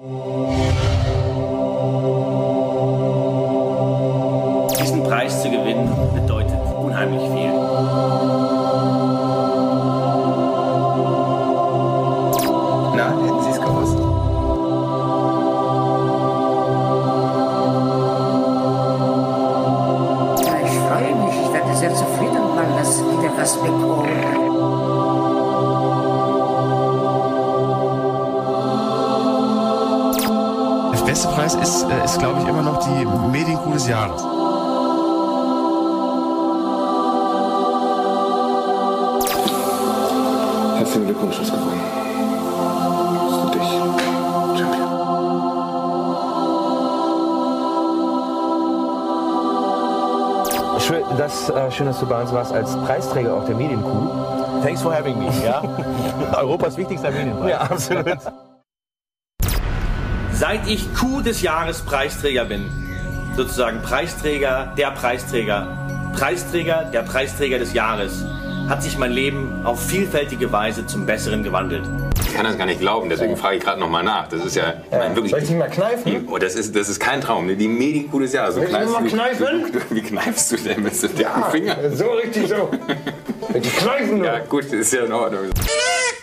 Diesen Glückwunsch, hast gewonnen. Für dich, Champion. Schön, das, äh, schön, dass du bei uns warst als Preisträger auch der Medienkuh. Thanks for having me. Ja? Europas wichtigster Medienpreis. Ja, absolut. Seit ich Kuh des Jahres Preisträger bin, sozusagen Preisträger, der Preisträger, Preisträger, der Preisträger des Jahres, hat sich mein Leben auf vielfältige Weise zum Besseren gewandelt. Ich kann das gar nicht glauben, deswegen frage ich gerade nochmal nach. Das ist ja, ich meine, wirklich. Soll ich dich mal kneifen? Oh, das ist, das ist kein Traum. Die Medienkuh des Jahres. So Willst du kneifst mal du- kneifen? Du, du, wie kneifst du denn mit so dicken Ja, Fingern? so richtig so. Die kneifen nur. Ja, gut, das ist ja in Ordnung.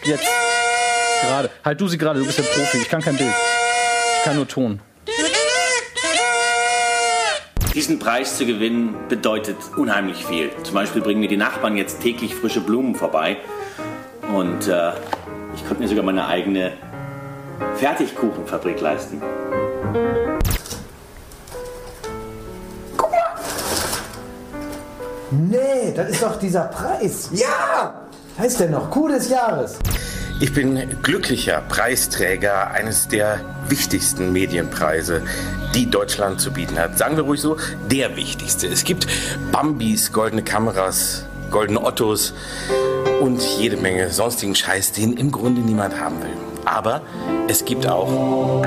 Jetzt. Gerade. Halt du sie gerade, du bist der Profi. Ich kann kein Bild. Ich kann nur Ton. Diesen Preis zu gewinnen bedeutet unheimlich viel. Zum Beispiel bringen mir die Nachbarn jetzt täglich frische Blumen vorbei. Und äh, ich konnte mir sogar meine eigene Fertigkuchenfabrik leisten. Nee, das ist doch dieser Preis. Ja! Heißt der noch Kuh des Jahres? Ich bin glücklicher Preisträger eines der wichtigsten Medienpreise, die Deutschland zu bieten hat. Sagen wir ruhig so, der wichtigste. Es gibt Bambis, goldene Kameras, goldene Ottos und jede Menge sonstigen Scheiß, den im Grunde niemand haben will. Aber es gibt auch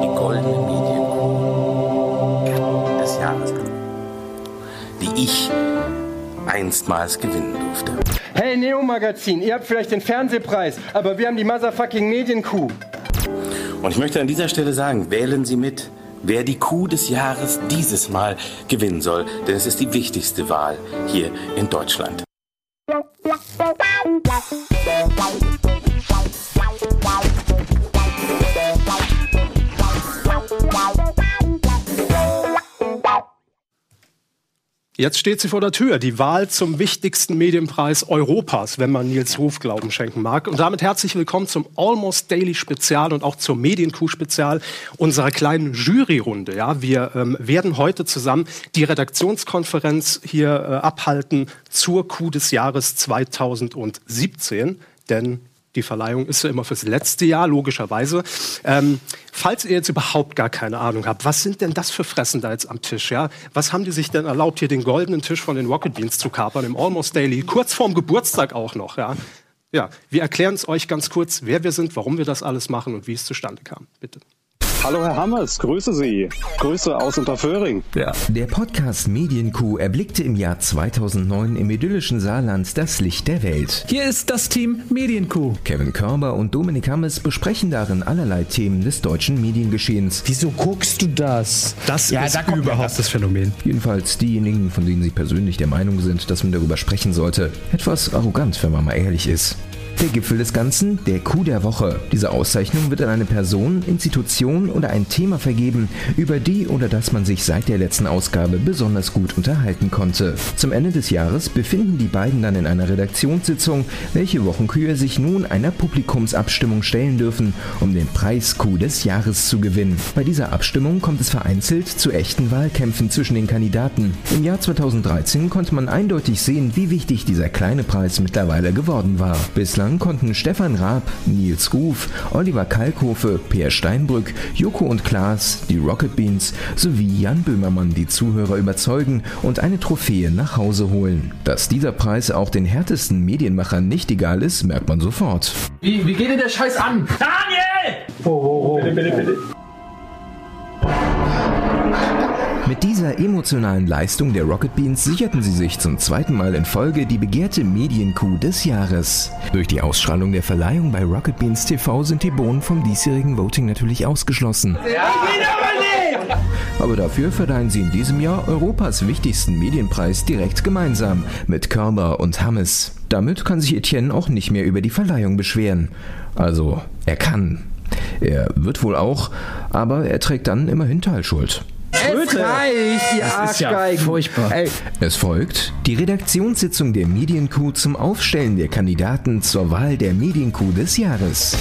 die goldene Medienkuh des Jahres, die ich einstmals gewinnen durfte. Hey Neo Magazin, ihr habt vielleicht den Fernsehpreis, aber wir haben die motherfucking Medienkuh. Und ich möchte an dieser Stelle sagen, wählen Sie mit, wer die Kuh des Jahres dieses Mal gewinnen soll, denn es ist die wichtigste Wahl hier in Deutschland. Jetzt steht sie vor der Tür, die Wahl zum wichtigsten Medienpreis Europas, wenn man Nils Ruf Glauben schenken mag. Und damit herzlich willkommen zum Almost Daily Spezial und auch zur Medienkuh Spezial unserer kleinen Juryrunde. Ja, wir ähm, werden heute zusammen die Redaktionskonferenz hier äh, abhalten zur Kuh des Jahres 2017, denn die Verleihung ist ja immer fürs letzte Jahr, logischerweise. Ähm, falls ihr jetzt überhaupt gar keine Ahnung habt, was sind denn das für Fressen da jetzt am Tisch? Ja? Was haben die sich denn erlaubt, hier den goldenen Tisch von den Rocket Beans zu kapern, im Almost Daily, kurz vorm Geburtstag auch noch? Ja, ja wir erklären es euch ganz kurz, wer wir sind, warum wir das alles machen und wie es zustande kam. Bitte. Hallo Herr Hammers, grüße Sie. Grüße aus Unterföhring. Ja. Der Podcast Medienkuh erblickte im Jahr 2009 im idyllischen Saarland das Licht der Welt. Hier ist das Team Medienkuh. Kevin Körber und Dominik Hammes besprechen darin allerlei Themen des deutschen Mediengeschehens. Wieso guckst du das? Das Ja, ist da überhaupt das. das Phänomen. Jedenfalls diejenigen, von denen sie persönlich der Meinung sind, dass man darüber sprechen sollte. Etwas arrogant, wenn man mal ehrlich ist. Der Gipfel des Ganzen, der Coup der Woche. Diese Auszeichnung wird an eine Person, Institution oder ein Thema vergeben, über die oder das man sich seit der letzten Ausgabe besonders gut unterhalten konnte. Zum Ende des Jahres befinden die beiden dann in einer Redaktionssitzung, welche Wochenkühe sich nun einer Publikumsabstimmung stellen dürfen, um den Preis Coup des Jahres zu gewinnen. Bei dieser Abstimmung kommt es vereinzelt zu echten Wahlkämpfen zwischen den Kandidaten. Im Jahr 2013 konnte man eindeutig sehen, wie wichtig dieser kleine Preis mittlerweile geworden war. Bislang konnten Stefan Raab, Nils Ruf, Oliver Kalkofe, Peer Steinbrück, Joko und Klaas, die Rocket Beans sowie Jan Böhmermann die Zuhörer überzeugen und eine Trophäe nach Hause holen. Dass dieser Preis auch den härtesten Medienmachern nicht egal ist, merkt man sofort. Wie, wie geht denn der Scheiß an? Daniel! Mit Mit dieser emotionalen Leistung der Rocket Beans sicherten sie sich zum zweiten Mal in Folge die begehrte Medienkuh des Jahres. Durch die Ausstrahlung der Verleihung bei Rocket Beans TV sind die Bohnen vom diesjährigen Voting natürlich ausgeschlossen. Aber dafür verleihen sie in diesem Jahr Europas wichtigsten Medienpreis direkt gemeinsam mit Körber und Hammes. Damit kann sich Etienne auch nicht mehr über die Verleihung beschweren. Also, er kann. Er wird wohl auch, aber er trägt dann immerhin Teilschuld. Es reicht, ihr ist ja Arschgeigen. furchtbar. Ey, Es folgt die Redaktionssitzung der Medienkuh zum Aufstellen der Kandidaten zur Wahl der Medienkuh des Jahres.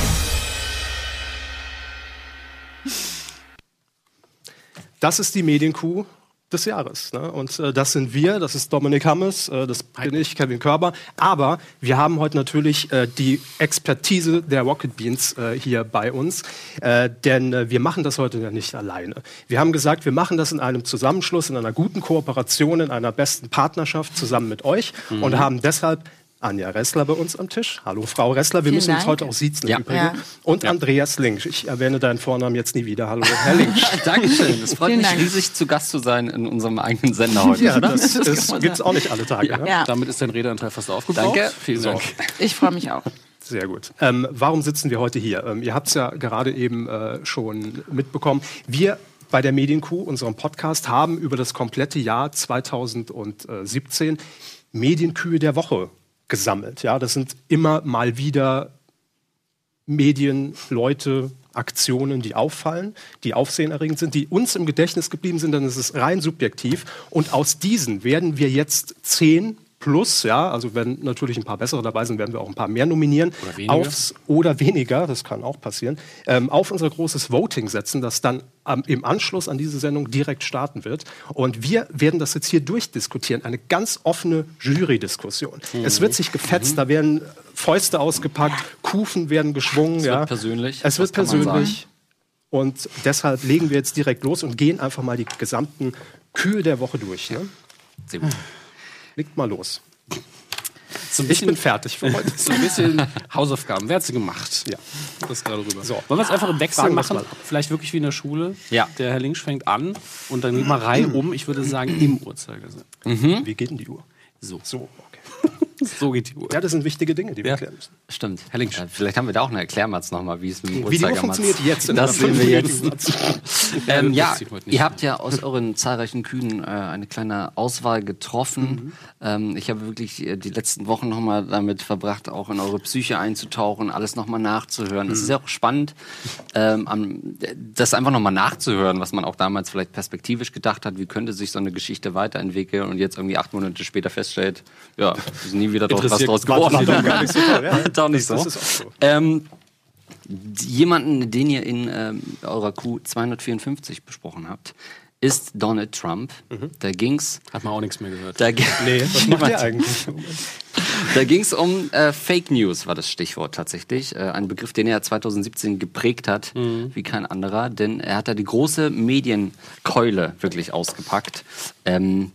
Das ist die Medienkuh des Jahres. Ne? Und äh, das sind wir, das ist Dominik Hammes, äh, das bin ich, Kevin Körber. Aber wir haben heute natürlich äh, die Expertise der Rocket Beans äh, hier bei uns. Äh, denn äh, wir machen das heute ja nicht alleine. Wir haben gesagt, wir machen das in einem Zusammenschluss, in einer guten Kooperation, in einer besten Partnerschaft zusammen mit euch Mhm. und haben deshalb Anja Ressler bei uns am Tisch. Hallo Frau Ressler, wir Vielen müssen uns Dank. heute auch siezen Ja. Ja. Und Andreas Link. Ich erwähne deinen Vornamen jetzt nie wieder. Hallo, Herr Link. Dankeschön. Es freut Vielen mich Dank. riesig, zu Gast zu sein in unserem eigenen Sender heute. Ja, oder? das, das gibt's sagen. auch nicht alle Tage. Ja. ne? Ja. Damit ist dein Redeanteil fast aufgebraucht. Danke. Vielen So. Dank. Ich freue mich auch. Sehr gut. Ähm, warum sitzen wir heute hier? Ähm, ihr habt es ja gerade eben äh, schon mitbekommen. Wir bei der Medienkuh, unserem Podcast, haben über das komplette Jahr 2017 Medienkühe der Woche gesammelt. Ja, das sind immer mal wieder Medien, Leute, Aktionen, die auffallen, die aufsehenerregend sind, die uns im Gedächtnis geblieben sind, dann ist es rein subjektiv. Und aus diesen werden wir jetzt zehn plus, ja, also wenn natürlich ein paar bessere dabei sind, werden wir auch ein paar mehr nominieren. Oder weniger. Aufs, oder weniger, das kann auch passieren, ähm, auf unser großes Voting setzen, das dann ähm, im Anschluss an diese Sendung direkt starten wird. Und wir werden das jetzt hier durchdiskutieren. Eine ganz offene Jury-Diskussion. Mhm. Es wird sich gefetzt, da werden Fäuste ausgepackt, Kufen werden geschwungen. Es ja. wird persönlich, Es wird persönlich. Und deshalb legen wir jetzt direkt los und gehen einfach mal die gesamten Kühe der Woche durch. Ne? Sehr gut. Legt mal los. So ein ich bisschen- bin fertig für heute. So ein bisschen Hausaufgaben. Wer hat sie gemacht? Ja. Das gerade rüber. So. Wollen wir es einfach im Wechsel machen? Vielleicht wirklich wie in der Schule. Ja. Der Herr Links fängt an und dann mal Reihe um. Ich würde sagen, im Uhrzeigersinn. Wie geht denn die Uhr? So. So. So geht die Uhr. Ja, das sind wichtige Dinge, die wir Ja. klären müssen. Stimmt. Herr Link, vielleicht haben wir da auch eine Erklärmatz nochmal, wie es mit dem Wie die Uhr Uhrzeigermatz- funktioniert jetzt in Das sehen wir jetzt. ähm, ja, ihr habt ja aus euren zahlreichen Kühen äh, eine kleine Auswahl getroffen. Ähm, ich habe wirklich äh, die letzten Wochen nochmal damit verbracht, auch in eure Psyche einzutauchen, alles nochmal nachzuhören. Es ist ja auch spannend, ähm, das einfach nochmal nachzuhören, was man auch damals vielleicht perspektivisch gedacht hat, wie könnte sich so eine Geschichte weiterentwickeln und jetzt irgendwie acht Monate später feststellt, ja, ist nie wieder draus, was draus geworden. doch gar nicht so. Doch. Das ist auch so. Ähm, jemanden, den ihr in ähm, eurer Q 254 besprochen habt, ist Donald Trump. Da ging's. Hat man auch nichts mehr gehört. Da, Nee, was macht der eigentlich? da ging es um äh, Fake News, war das Stichwort tatsächlich. Äh, ein Begriff, den er 2017 geprägt hat, wie kein anderer. Denn er hat da die große Medienkeule wirklich ausgepackt. Ähm,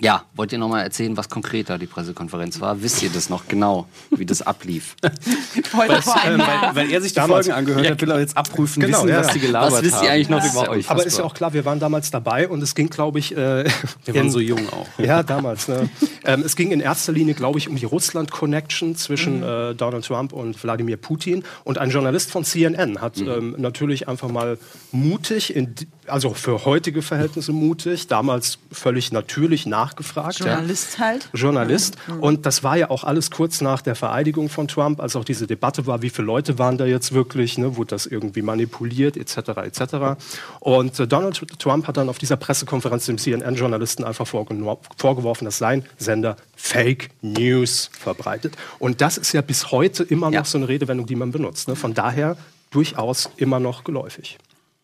ja, wollt ihr nochmal erzählen, was konkreter die Pressekonferenz war? Wisst ihr das noch genau, wie das ablief? Vor einem Weil, weil er sich die Damals- Folgen angehört hat, will er jetzt abprüfen, Genau, wissen, ja, was die gelabert Was wisst ihr haben. eigentlich noch Das über euch? Aber ist ja auch klar, wir waren damals dabei und es ging, glaube ich. Äh, Wir waren in- so jung auch. Ja, damals. Ne? ähm, es ging in erster Linie, glaube ich, um die Russland-Connection zwischen äh, Donald Trump und Wladimir Putin. Und ein Journalist von CNN hat ähm, natürlich einfach mal mutig, in, die- also für heutige Verhältnisse mutig, damals völlig natürlich nachgefragt. ja. Journalist halt. Journalist. Und das war ja auch alles kurz nach der Vereidigung von Trump, als auch diese Debatte war, wie viele Leute waren da jetzt wirklich, ne, wurde das irgendwie manipuliert, etc. etc. Und äh, Donald Trump hat dann auf dieser Pressekonferenz dem CNN-Journalisten einfach vorgeworfen, dass sein Sender Fake News verbreitet. Und das ist ja bis heute immer noch Ja. so eine Redewendung, die man benutzt. Ne? Von daher durchaus immer noch geläufig.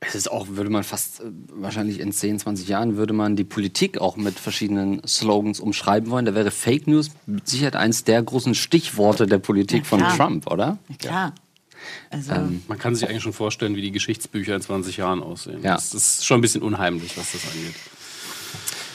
Es ist auch, würde man fast, äh, wahrscheinlich in 10, 20 Jahren, würde man die Politik auch mit verschiedenen Slogans umschreiben wollen. Da wäre Fake News mit Sicherheit eins der großen Stichworte der Politik Ja, von. Trump, oder? Klar. Also, Ähm, Man kann sich eigentlich schon vorstellen, wie die Geschichtsbücher in 20 Jahren aussehen. Ja. Das ist schon ein bisschen unheimlich, was das angeht.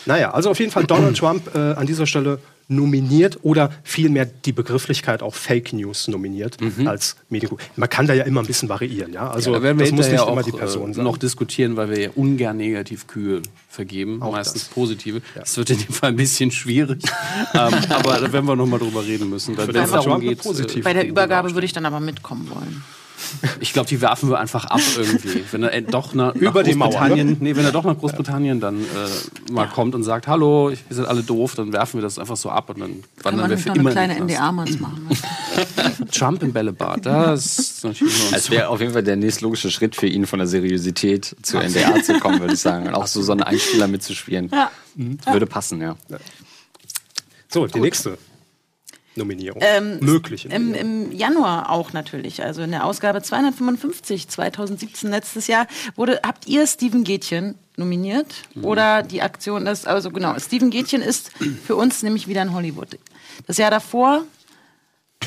Naja, also auf jeden Fall Donald Trump äh, an dieser Stelle nominiert oder vielmehr die Begrifflichkeit auch Fake News nominiert als Medienkuh. Man kann da ja immer ein bisschen variieren, ja. Also Mhm. ja, da werden wir das muss nicht hinterher immer auch, die Person äh, sein. noch diskutieren, weil wir ja ungern Negativkühe vergeben, Auch meistens das. positive. Das wird in dem Fall ein bisschen schwierig, ähm, aber da werden wir noch mal drüber reden müssen. Wenn es den darum geht, äh, Bei der Übergabe würde ich dann aber mitkommen wollen. Ich glaube, die werfen wir einfach ab irgendwie. Wenn er äh, doch nach, Über nach die Mauer, Großbritannien, ne? nee, wenn er doch nach Großbritannien dann äh, mal kommt und sagt, hallo, wir sind alle doof, dann werfen wir das einfach so ab und dann Kann wandern man wir für noch eine immer kleine in den Knast. NDA mal machen. Trump im Bällebad, das Es wäre auf jeden Fall der nächstlogische Schritt für ihn, von der Seriosität zur NDR zu kommen, würde ich sagen. Und auch so, so einen Einspieler mitzuspielen. Ja. Würde passen, ja. So, die nächste Nominierung. Ähm, Mögliche. Im, Im Januar auch natürlich, also in der Ausgabe 255 2017 letztes Jahr wurde habt ihr Steven Gätchen nominiert oder die Aktion das also genau Steven Gätchen ist für uns nämlich wieder in Hollywood. Das Jahr davor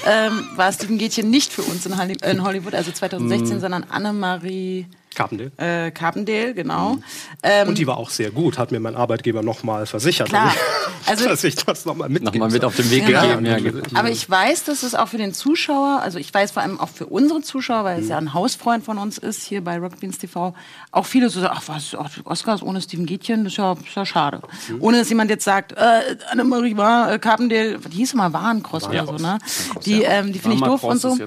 ähm, war Steven Gätchen nicht für uns in Hollywood, also 2016, Mhm. sondern Annemarie Carpendale. äh, Carpendale, genau. Ähm, Und die war auch sehr gut, hat mir mein Arbeitgeber nochmal versichert. Klar. Also- dass ich das nochmal mitgeben Nochmal mit auf den Weg Genau. gegeben. Ja, ge- Aber ich weiß, dass es auch für den Zuschauer, also ich weiß vor allem auch für unsere Zuschauer, weil es ja ein Hausfreund von uns ist, hier bei Rockbeans TV, auch viele so sagen, ach was, ach, Oscars ohne Steven Gätchen, das ist ja, ist ja schade. Ohne dass jemand jetzt sagt, äh, Annemarie war, äh, Carpendale, die hieß immer Warenkross oder so, ne? Die, ähm, die finde ich doof Cross und so.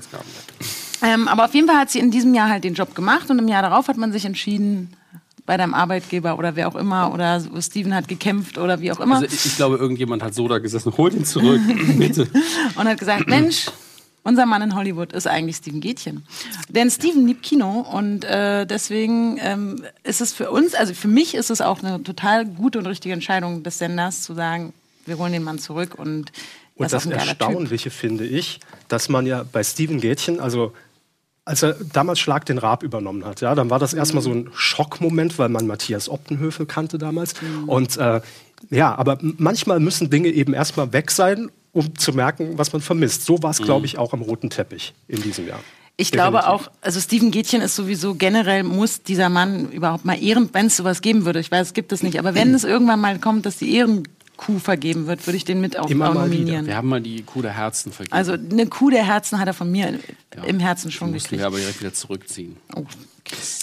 Ähm, aber auf jeden Fall hat sie in diesem Jahr halt den Job gemacht und im Jahr darauf hat man sich entschieden, bei deinem Arbeitgeber oder wer auch immer oder Steven hat gekämpft oder wie auch immer. Also ich, ich glaube, irgendjemand hat so da gesessen, holt ihn zurück, bitte. und hat gesagt, Mensch, unser Mann in Hollywood ist eigentlich Steven Gätchen. Denn Steven liebt Kino und äh, deswegen ähm, ist es für uns, also für mich ist es auch eine total gute und richtige Entscheidung des Senders zu sagen, wir holen den Mann zurück und er Und ist auch das ein geiler Typ. Erstaunliche finde ich, dass man ja bei Steven Gätchen, also als er damals Schlag den Raab übernommen hat, ja, dann war das erstmal so ein Schockmoment, weil man Matthias Optenhöfel kannte damals. Und äh, ja, aber manchmal müssen Dinge eben erstmal weg sein, um zu merken, was man vermisst. So war es, glaube ich, auch am roten Teppich in diesem Jahr. Ich glaube Definitiv. auch, also Steven Gätchen ist sowieso generell, muss dieser Mann überhaupt mal Ehren, wenn es sowas geben würde. Ich weiß, es gibt es nicht, aber wenn es irgendwann mal kommt, dass die Ehrenkuh vergeben wird, würde ich den mit auch, Immer auch mal wieder. nominieren. Wir haben mal die Kuh der Herzen vergeben. Also eine Kuh der Herzen hat er von mir im Herzen schon gekriegt. wir aber direkt wieder zurückziehen. Oh.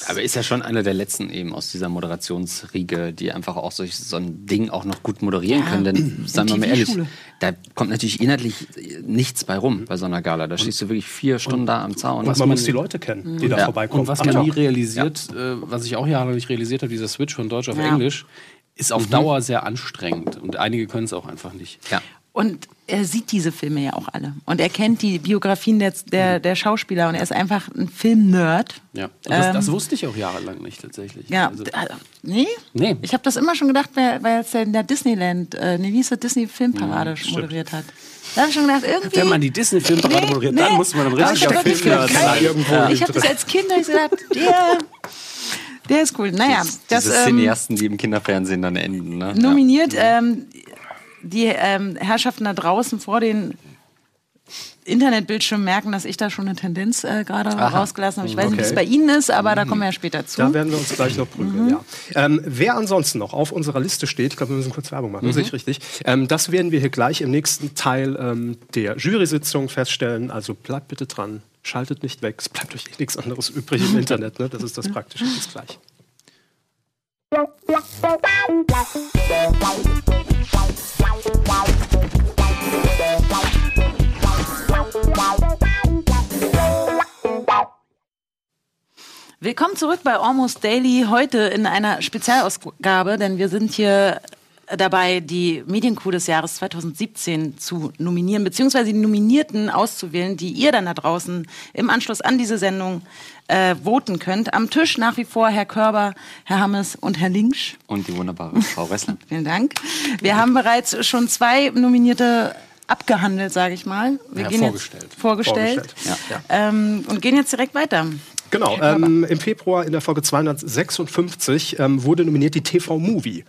Aber ist ja schon einer der letzten eben aus dieser Moderationsriege, die einfach auch solch, so ein Ding auch noch gut moderieren Ja, können. Denn, seien wir mal ehrlich, da kommt natürlich inhaltlich nichts bei rum bei so einer Gala. Da stehst du wirklich vier Stunden da am Zaun. Und man muss die Leute kennen, die da Ja. vorbeikommen. Und was man nie realisiert, äh, was ich auch jahrelang nicht realisiert habe, dieser Switch von Deutsch auf Ja. Englisch, ist auf Mhm. Dauer sehr anstrengend. Und einige können es auch einfach nicht. Ja. Und er sieht diese Filme ja auch alle. Und er kennt die Biografien der, der, der Schauspieler und er ist einfach ein Film-Nerd. Ja. Und das, Ähm, das wusste ich auch jahrelang nicht tatsächlich. Ja, Also, äh, nee? Nee. Ich habe das immer schon gedacht, weil weil es ja in der Disneyland, äh, nee, wie hieß das, Disney Filmparade Mhm, stimmt. moderiert hat. Da habe ich schon gedacht, irgendwie. wenn man die Disney-Filmparade Nee, moderiert, nee. dann muss man ein Da richtiger hab ich Filmnerd sein. irgendwo Ja. Ich habe das als Kind ich gedacht, der, der ist cool. Naja, das Diese ähm, Cineasten, die im Kinderfernsehen dann enden. Ne? nominiert ähm, die ähm, Herrschaften da draußen vor den Internetbildschirmen merken, dass ich da schon eine Tendenz äh, gerade rausgelassen habe. Ich weiß nicht, wie es Okay. bei Ihnen ist, aber da kommen wir ja später zu. Da werden wir uns gleich noch prügeln, Mhm. ja. Ähm, wer ansonsten noch auf unserer Liste steht, ich glaube, wir müssen kurz Werbung machen, Mhm. sehe ich richtig. Ähm, das werden wir hier gleich im nächsten Teil ähm, der Jury-Sitzung feststellen. Also bleibt bitte dran, schaltet nicht weg. Es bleibt euch eh nichts anderes übrig im Internet. Ne? Das ist das Praktische. Bis gleich. Willkommen zurück bei Almost Daily. Heute in einer Spezialausgabe, denn wir sind hier dabei, die Medienkuh des Jahres 2017 zu nominieren, beziehungsweise die Nominierten auszuwählen, die ihr dann da draußen im Anschluss an diese Sendung äh, voten könnt. Am Tisch nach wie vor Herr Körber, Herr Hammes und Herr Linksch. Und die wunderbare Frau Ressler. Vielen Dank. Wir haben bereits schon zwei Nominierte abgehandelt, sage ich mal. Wir Ja, gehen vorgestellt. Jetzt vorgestellt. Vorgestellt, ja. Ähm, und gehen jetzt direkt weiter. Genau, ähm, im Februar in der Folge 256 ähm, wurde nominiert die TV-Movie.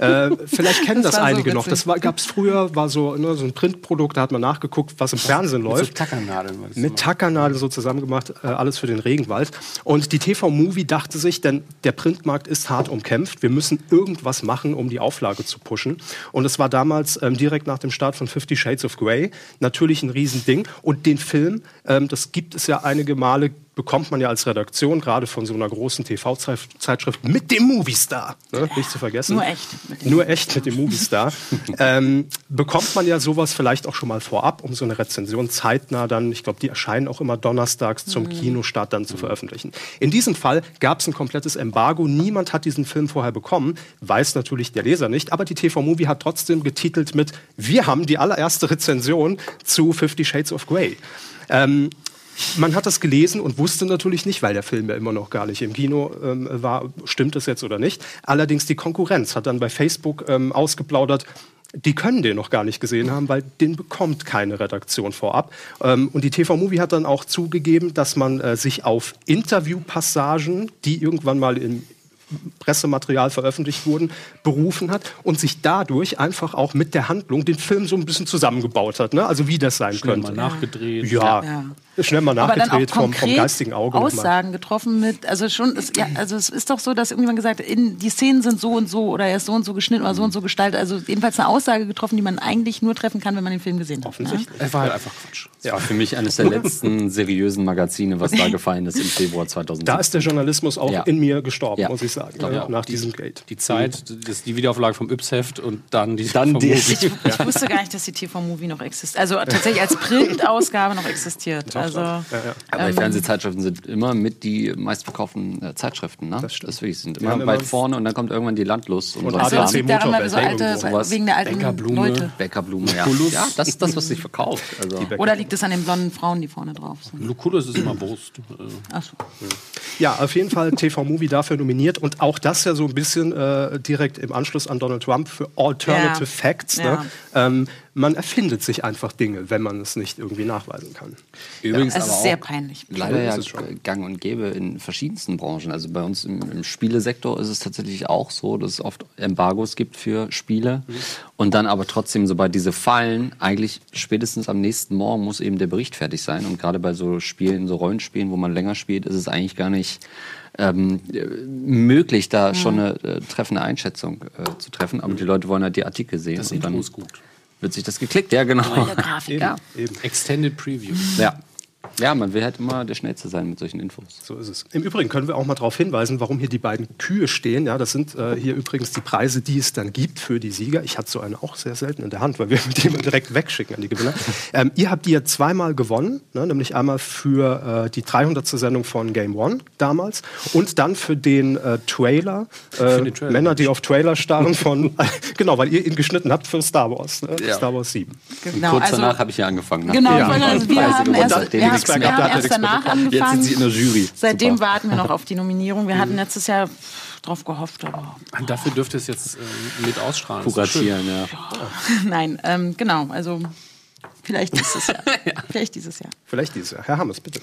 Äh, vielleicht kennen Das das, war so einige noch. Das gab es früher, war so, ne, so ein Printprodukt, da hat man nachgeguckt, was im Fernsehen Mit so läuft. Tackernadeln. Mit Tackernadeln so zusammengemacht, äh, alles für den Regenwald. Und die TV-Movie dachte sich, denn der Printmarkt ist hart umkämpft, wir müssen irgendwas machen, um die Auflage zu pushen. Und es war damals ähm, direkt nach dem Start von Fifty Shades of Grey natürlich ein Riesending. Und den Film, ähm, das gibt es ja einige Male, bekommt man ja als Redaktion, gerade von so einer großen TV-Zeitschrift, mit dem Moviestar, ne, nicht zu vergessen. Nur echt. Nur echt mit dem Moviestar. ähm, bekommt man ja sowas vielleicht auch schon mal vorab, um so eine Rezension zeitnah dann, ich glaube, die erscheinen auch immer donnerstags zum Mhm. Kinostart dann zu veröffentlichen. In diesem Fall gab es ein komplettes Embargo. Niemand hat diesen Film vorher bekommen, weiß natürlich der Leser nicht, aber die TV-Movie hat trotzdem getitelt mit Wir haben die allererste Rezension zu Fifty Shades of Grey. Ähm, man hat das gelesen und wusste natürlich nicht, weil der Film ja immer noch gar nicht im Kino ähm, war, stimmt das jetzt oder nicht. Allerdings die Konkurrenz hat dann bei Facebook ähm, ausgeplaudert, die können den noch gar nicht gesehen haben, weil den bekommt keine Redaktion vorab. Ähm, und die TV-Movie hat dann auch zugegeben, dass man äh, sich auf Interviewpassagen, die irgendwann mal im Pressematerial veröffentlicht wurden, berufen hat und sich dadurch einfach auch mit der Handlung den Film so ein bisschen zusammengebaut hat. Ne? Also wie das sein Schnell könnte. mal nachgedreht. Ja, Ja. Schnell mal Aber dann auch nachgedreht vom, vom geistigen Auge. Aussagen getroffen mit, also schon, ist, ja, also es ist doch so, dass irgendjemand gesagt hat, in, die Szenen sind so und so oder er ist so und so geschnitten oder so und so gestaltet. Also jedenfalls eine Aussage getroffen, die man eigentlich nur treffen kann, wenn man den Film gesehen hat. Offensichtlich. Es war halt einfach Quatsch. Das war für mich eines der letzten seriösen Magazine, was da gefallen ist im Februar 2017. Da ist der Journalismus auch Ja. in mir gestorben, Ja. muss ich sagen, Ja. ja. nach diesem Gate. Die Zeit, das, die Wiederauflage vom Yps-Heft und dann die Dann vom die- Movie. Ich wusste gar nicht, dass die TV-Movie noch existiert. Also tatsächlich als Printausgabe noch existiert. Also, Aber die ähm, Fernsehzeitschriften sind immer mit die meistverkauften äh, Zeitschriften. Ne? Das, stimmt. wirklich, sind immer weit vorne und dann kommt irgendwann die Landlust. Und, Und so ADAC Kram. das liegt daran, weil wir so alte, sowas. wegen der alten Bäckerblume. Leute. Bäckerblume, ja. Ja, das ist das, was sich verkauft. Also. Oder liegt es an den blonden Frauen, die vorne drauf sind? Lucullus ist immer Wurst. Ach so. Ja, auf jeden Fall TV-Movie dafür nominiert und auch das ja so ein bisschen äh, direkt im Anschluss an Donald Trump für Alternative Ja. Facts. Ne? Ja. Ähm, man erfindet sich einfach Dinge, wenn man es nicht irgendwie nachweisen kann. Übrigens Es aber ist auch sehr peinlich. Leider ja ist es schon. gang und gäbe in verschiedensten Branchen. Also bei uns im, im Spielesektor ist es tatsächlich auch so, dass es oft Embargos gibt für Spiele. Und dann aber trotzdem, sobald diese fallen, eigentlich spätestens am nächsten Morgen muss eben der Bericht fertig sein. Und gerade bei so Spielen, so Rollenspielen, wo man länger spielt, ist es eigentlich gar nicht ähm, äh, möglich, da schon eine äh, treffende Einschätzung äh, zu treffen. Aber die Leute wollen halt die Artikel sehen. Das und Intro dann ist gut. Wird sich das geklickt. Ja, genau. Grafiker. Eben. Extended Preview. Ja. Ja, man will halt immer der Schnellste sein mit solchen Infos. So ist es. Im Übrigen können wir auch mal darauf hinweisen, warum hier die beiden Kühe stehen. Ja, das sind äh, hier übrigens die Preise, die es dann gibt für die Sieger. Ich hatte so eine auch sehr selten in der Hand, weil wir die immer direkt wegschicken an die Gewinner. Ähm, ihr habt die ja zweimal gewonnen, ne, nämlich einmal für äh, die 300. Sendung von Game One damals und dann für den äh, Trailer, äh, den Trailer. Männer, die auf Trailer starren von, genau, weil ihr ihn geschnitten habt für Star Wars, ne? Ja. Star Wars 7. Genau, Kurz also, danach habe ich ja angefangen. ne? Genau, Ja. also wir Preise haben gewonnen, erst, wir haben gehabt, hat erst nichts danach bekommen. Jetzt angefangen. sind sie in der Jury. Seitdem Super. warten wir noch auf die Nominierung. Wir hatten letztes Jahr drauf gehofft, aber Und dafür dürfte es jetzt äh, mit ausstrahlen. Kuratieren, ja. nein, ähm, genau, also vielleicht dieses Jahr. Vielleicht dieses Jahr. Vielleicht dieses Jahr. Herr Hammers, bitte.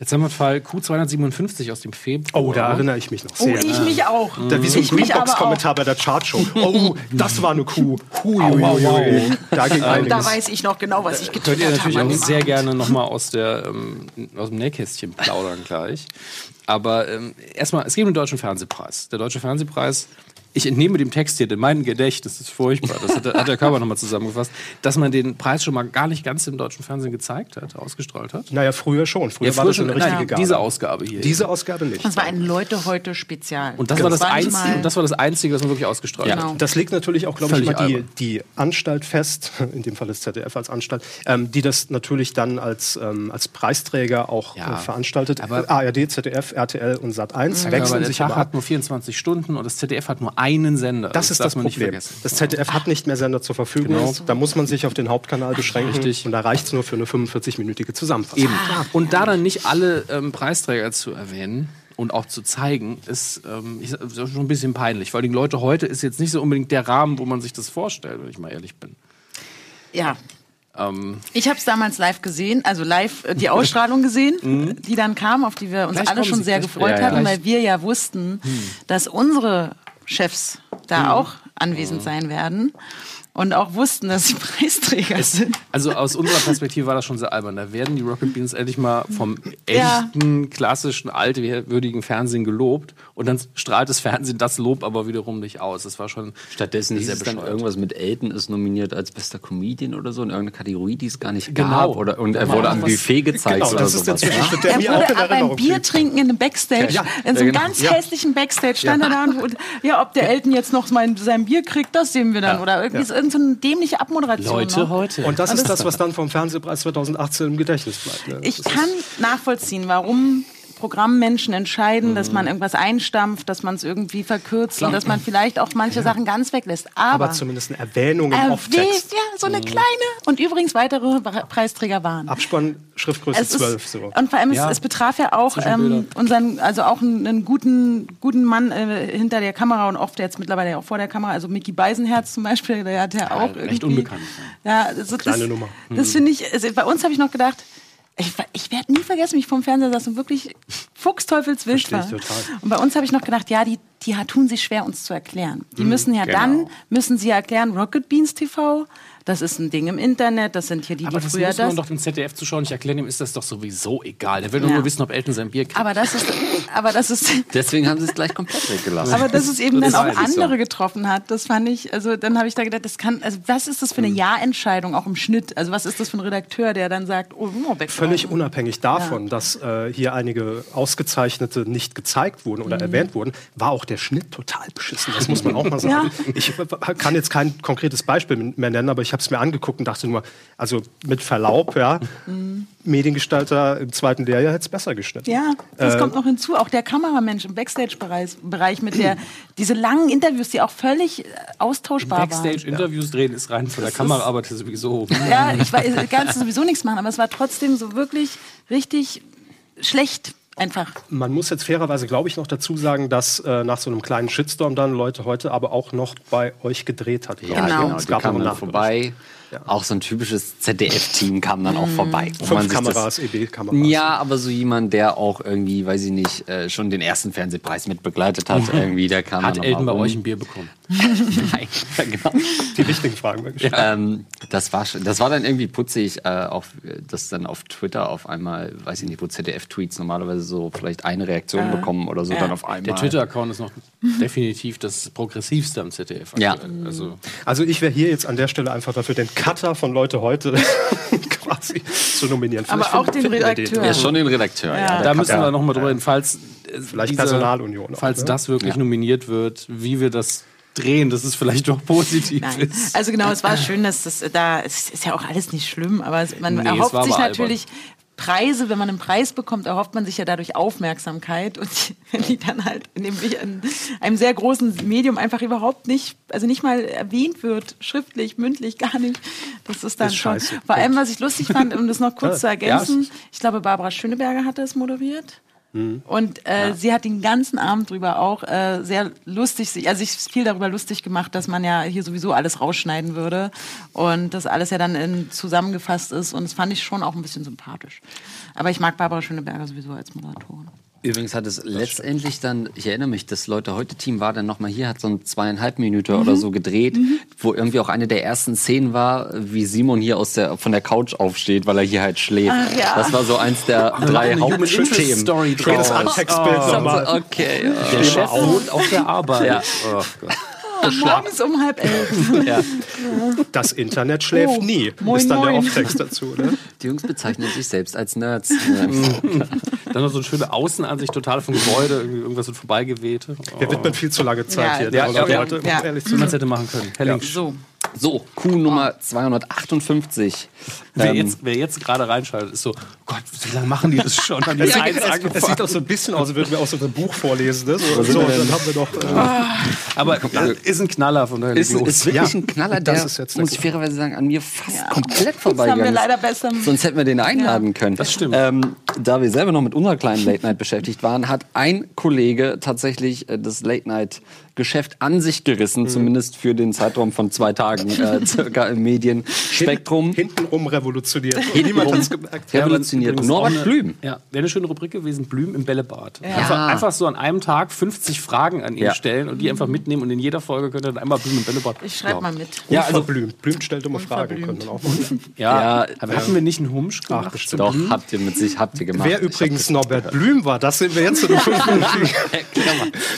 Jetzt haben wir Fall Q257 aus dem Februar. Oh, da erinnere ich mich noch Oh, sehr. ich mich auch. Da wie so ein Ich mich aber Greenbox-Kommentar bei der Chartshow. Oh, das war eine Kuh. Hui, Au, hui, au, au. hui. Da ging Da einiges. weiß ich noch genau, was ich Könnt getwittert ihr habe. natürlich auch sehr Abend. gerne nochmal aus, der, ähm, aus dem Nähkästchen plaudern gleich. Aber ähm, erstmal, es geht um den Deutschen Fernsehpreis. Der Deutsche Fernsehpreis, ich entnehme dem Text hier, denn mein Gedächtnis ist furchtbar, das hat, der- hat der Körper nochmal zusammengefasst, dass man den Preis schon mal gar nicht ganz im deutschen Fernsehen gezeigt hat, ausgestrahlt hat. Naja, früher schon. Früher Ja, war früher das schon, eine richtige nein, Gabe. diese Ausgabe hier. Diese Ausgabe nicht. Das war ein Leute heute Spezial. Und das, war das, Einzige, und das war das Einzige, was man wirklich ausgestrahlt Genau. hat. Das legt natürlich auch, glaube ich, mal die, die Anstalt fest, in dem Fall das ZDF als Anstalt, ähm, die das natürlich dann als, ähm, als Preisträger auch Ja. äh, veranstaltet. Aber- ARD, ZDF, RTL und Sat1 Ja, aber wechseln der sich Tag aber ab. hat nur 24 Stunden und das ZDF hat nur einen Sender. Das ist das darf man nicht Problem. vergessen. Das ZDF hat nicht mehr Sender zur Verfügung. Genau. Da muss man sich auf den Hauptkanal beschränken. Richtig. Und da reicht es nur für eine 45-minütige Zusammenfassung. Eben. Und da dann nicht alle ähm, Preisträger zu erwähnen und auch zu zeigen, ist, ähm, ich, ist schon ein bisschen peinlich. Weil die Leute heute ist jetzt nicht so unbedingt der Rahmen, wo man sich das vorstellt, wenn ich mal ehrlich bin. Ja. Ähm, Ich habe es damals live gesehen, also live äh, die Ausstrahlung gesehen, die dann kam, auf die wir uns Gleich alle schon sie, sehr gefreut ja, ja. hatten, weil wir ja wussten, dass unsere Chefs da auch anwesend sein werden und auch wussten, dass sie Preisträger sind. Also aus unserer Perspektive war das schon sehr albern. Da werden die Rocket Beans endlich mal vom Ja. echten, klassischen, altwürdigen Fernsehen gelobt und dann strahlt das Fernsehen das Lob aber wiederum nicht aus. Das war schon Stattdessen sehr hieß es dann irgendwas mit Elton ist nominiert als bester Comedian oder so in irgendeiner Kategorie, die es gar nicht Genau. gab. Oder, und er wurde am Buffet gezeigt Genau, oder das ist der sowas. ne? Zwischenschritt, der Er mir auch wurde in aber beim Erinnerung Bier trinken in einem Backstage, Ja. in so einem Ja, genau. ganz Ja. hässlichen Backstage stand er da und, ja, ob der Elton jetzt noch mein, sein Bier kriegt, das sehen wir dann. Ja. Oder irgendwie ist irgend so eine dämliche Abmoderation. Leute noch. heute. Und das ist das- das, was dann vom Fernsehpreis 2018 im Gedächtnis bleibt. Ne? Ich Das kann nachvollziehen, warum Programmmenschen entscheiden, dass man irgendwas einstampft, dass man es irgendwie verkürzt und dass man vielleicht auch manche Sachen ganz weglässt. Aber, aber zumindest eine Erwähnung im erwähnt, Off-Text. ja, so eine kleine und übrigens weitere Pre- Preisträger waren. Abspann, Schriftgröße Es ist- 12. So. Und vor allem, Ja. es, es betraf ja auch ähm, unseren, also auch einen, guten, guten Mann äh, hinter der Kamera und oft jetzt mittlerweile ja auch vor der Kamera. Also Mickey Beisenherz zum Beispiel, der hat ja auch recht irgendwie. unbekannt. Ja, also Kleine das, Nummer. Das finde ich. Also bei uns habe ich noch gedacht. Ich, ich werde nie vergessen, wie ich vom Fernseher saß und wirklich fuchsteufelswild war. ich total. Und bei uns habe ich noch gedacht, ja, die, die tun sich schwer, uns zu erklären. Die müssen ja genau. dann, müssen sie erklären, Rocket Beans TV, das ist ein Ding im Internet, das sind hier die, aber die das früher muss man das. doch dem ZDF-Zuschauer nicht erklären, dem ist das doch sowieso egal. Der will Ja. nur wissen, ob Elton sein Bier kriegt. Aber das ist, aber das ist, Deswegen haben sie es gleich komplett weggelassen. aber dass es eben Das dann auch eigentlich so. andere getroffen hat, das fand ich, also dann habe ich da gedacht, das kann, also was ist das für eine Hm. Ja-Entscheidung auch im Schnitt? Also was ist das für ein Redakteur, der dann sagt, oh, oh weg. Völlig unabhängig davon, dass äh, hier einige ausgezeichnete nicht gezeigt wurden Mhm. oder erwähnt wurden, war auch der Schnitt total beschissen. Das muss man auch mal sagen. Ich äh, kann jetzt kein konkretes Beispiel mehr nennen, aber ich habe es mir angeguckt und dachte nur, also mit Verlaub, ja, Mhm. Mediengestalter im zweiten Lehrjahr hätte es besser geschnitten. Ja, das Äh, kommt noch hinzu. Auch der Kameramensch im Backstage-Bereich Bereich mit der, diese langen Interviews, die auch völlig äh, austauschbar waren. Backstage-Interviews drehen ist rein von der Das Kameraarbeit sowieso. Ja, ich kann sowieso nichts machen, aber es war trotzdem so wirklich richtig schlecht einfach. Man muss jetzt fairerweise, glaube ich, noch dazu sagen, dass äh, nach so einem kleinen Shitstorm dann Leute heute aber auch noch bei euch gedreht hat. Ja, ich. genau. Es Die gab kamen noch Auch so ein typisches ZDF-Team kam dann auch Mhm. vorbei. Fünf Kameras, EB-Kameras. Ja, aber so jemand, der auch irgendwie, weiß ich nicht, äh, schon den ersten Fernsehpreis mit begleitet hat, irgendwie, der kam Hat Elton bei rum. euch ein Bier bekommen? Nein, ja, genau. Die richtigen Fragen wirklich. Ähm, das, war, schon- das war dann irgendwie putzig, äh, auch äh, dass dann auf Twitter auf einmal, weiß ich nicht, wo ZDF-Tweets normalerweise so vielleicht eine Reaktion Ja. bekommen oder so, dann auf einmal. Der Twitter-Account ist noch definitiv das progressivste am ZDF. Ja. Also, Also ich wäre hier jetzt an der Stelle einfach dafür, den Cutter von Leute heute quasi zu nominieren. Aber Vielleicht auch finden- den Redakteur. Ja, schon den Redakteur. Ja. Ja. da müssen wir noch mal drüber reden, falls äh, Vielleicht dieser- Personalunion auch, falls ne? das wirklich Ja. nominiert wird, wie wir das drehen, dass es vielleicht doch positiv Nein. ist. Also genau, es war schön, dass das äh, da, es ist ja auch alles nicht schlimm, aber man Nee, erhofft sich aber natürlich Preise, wenn man einen Preis bekommt, erhofft man sich ja dadurch Aufmerksamkeit und wenn die dann halt in, dem, in einem sehr großen Medium einfach überhaupt nicht, also nicht mal erwähnt wird, schriftlich, mündlich, gar nicht, das ist dann Ist schon. scheiße. Vor allem, was ich lustig fand, um das noch kurz Ja. zu ergänzen, ich glaube, Barbara Schöneberger hatte es moderiert. Mhm. Und äh, sie hat den ganzen Abend drüber auch äh, sehr lustig, sich- also sich viel darüber lustig gemacht, dass man ja hier sowieso alles rausschneiden würde und das alles ja dann in, zusammengefasst ist. Und das fand ich schon auch ein bisschen sympathisch. Aber ich mag Barbara Schöneberger sowieso als Moderatorin. Übrigens hat es letztendlich dann, ich erinnere mich, das Leute heute Team war dann nochmal hier, hat so ein zweieinhalb Minuten oder so gedreht, wo irgendwie auch eine der ersten Szenen war, wie Simon hier aus der, von der Couch aufsteht, weil er hier halt schläft. Ach ja. Das war so eins der drei Human Interest Hauptthemen. Story draus. Antextbild Oh. nochmal. Okay, ja. Der Chef wohnt auf der Arbeit. Ja. Oh Gott. morgens um halb elf. Ja. Das Internet schläft Oh, nie. moin, ist dann der moin. Off-Text dazu. Ne? Die Jungs bezeichnen sich selbst als Nerds. Dann noch so eine schöne Außenansicht total vom Gebäude, irgendwie irgendwas wird vorbeigeweht. Oh. Wir widmen viel zu lange Zeit Ja, hier. ja, der ja, Leute, um ja. ehrlich zu man hätte machen können. Herr Link, So. So, Kuh Nummer 258. wer, Ähm, jetzt, wer jetzt gerade reinschaltet, ist so, Gott, wie lange machen die das schon? Haben die jetzt sieht, eins es, es sieht auch so ein bisschen aus, als würden wir aus so einem Buch vorlesen. Ne? So, so, dann haben wir noch. Äh, Aber äh, ist ein Knaller von daher. ist, ist wirklich Ja, ein Knaller, das der, ist jetzt der muss ich fairerweise sagen, an mir fast Ja. komplett Das haben wir vorbeigegangen leider ist. besser. Sonst hätten wir den einladen können. Das stimmt. Ähm, da wir selber noch mit unserer kleinen Late Night beschäftigt waren, hat ein Kollege tatsächlich äh, das Late Night Geschäft an sich gerissen, zumindest für den Zeitraum von zwei Tagen. äh, circa im Medienspektrum. Hintenrum revolutioniert. Hintenrum gemerkt. revolutioniert. Norbert Blüm. Ja, wäre eine schöne Rubrik gewesen, Blüm im Bällebad. Ja. Einfach, einfach so an einem Tag 50 Fragen an ihn Ja. stellen und die einfach mitnehmen und in jeder Folge könnt ihr dann einmal Blüm im Bällebad. Ich schreibe mal mit. Ja, also Blüm. Blüm stellt immer Fragen, könnte man auch machen. Ja, Ja, aber hatten wir nicht einen Humsch gemacht? Ach, bestimmt. Doch, habt ihr mit sich, habt ihr gemacht. Wer übrigens Norbert Blüm war, das sehen wir jetzt in den.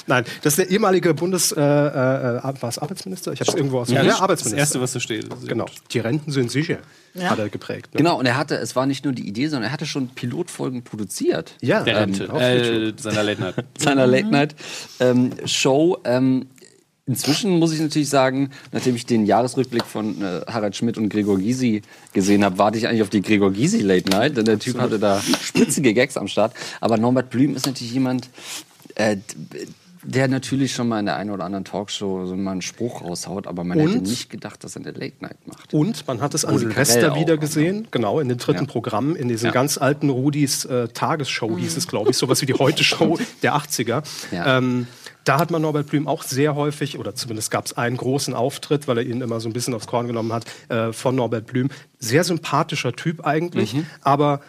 Nein, das ist der ehemalige Bundes... Äh, äh, war es Arbeitsminister? Ich habe es irgendwo aus Ja, ja, Arbeitsminister. das Erste, was da steht. Genau. Die Renten sind sicher. Ja. Hat er geprägt. Ne? Genau, und er hatte, es war nicht nur die Idee, sondern er hatte schon Pilotfolgen produziert. Ja, Der ähm, Rente, auf äh, seiner Late Night. seiner Late Night ähm, Show. Ähm, inzwischen muss ich natürlich sagen, nachdem ich den Jahresrückblick von äh, Harald Schmidt und Gregor Gysi gesehen habe, warte ich eigentlich auf die Gregor Gysi Late Night, denn der Typ hatte da spitzige Gags am Start. Aber Norbert Blüm ist natürlich jemand, äh, der natürlich schon mal in der einen oder anderen Talkshow so mal einen Spruch raushaut, aber man hätte Und? nicht gedacht, dass er eine Late Night macht. Und man hat es an Und Silvester wieder ne? gesehen, genau, in den dritten Ja. Programm, in diesem Ja. ganz alten Rudis äh, Tagesshow hieß es, glaube ich, sowas wie die Heute-Show der 80er. Ja. Ähm, da hat man Norbert Blüm auch sehr häufig, oder zumindest gab es einen großen Auftritt, weil er ihn immer so ein bisschen aufs Korn genommen hat, äh, von Norbert Blüm. Sehr sympathischer Typ eigentlich, Mhm. aber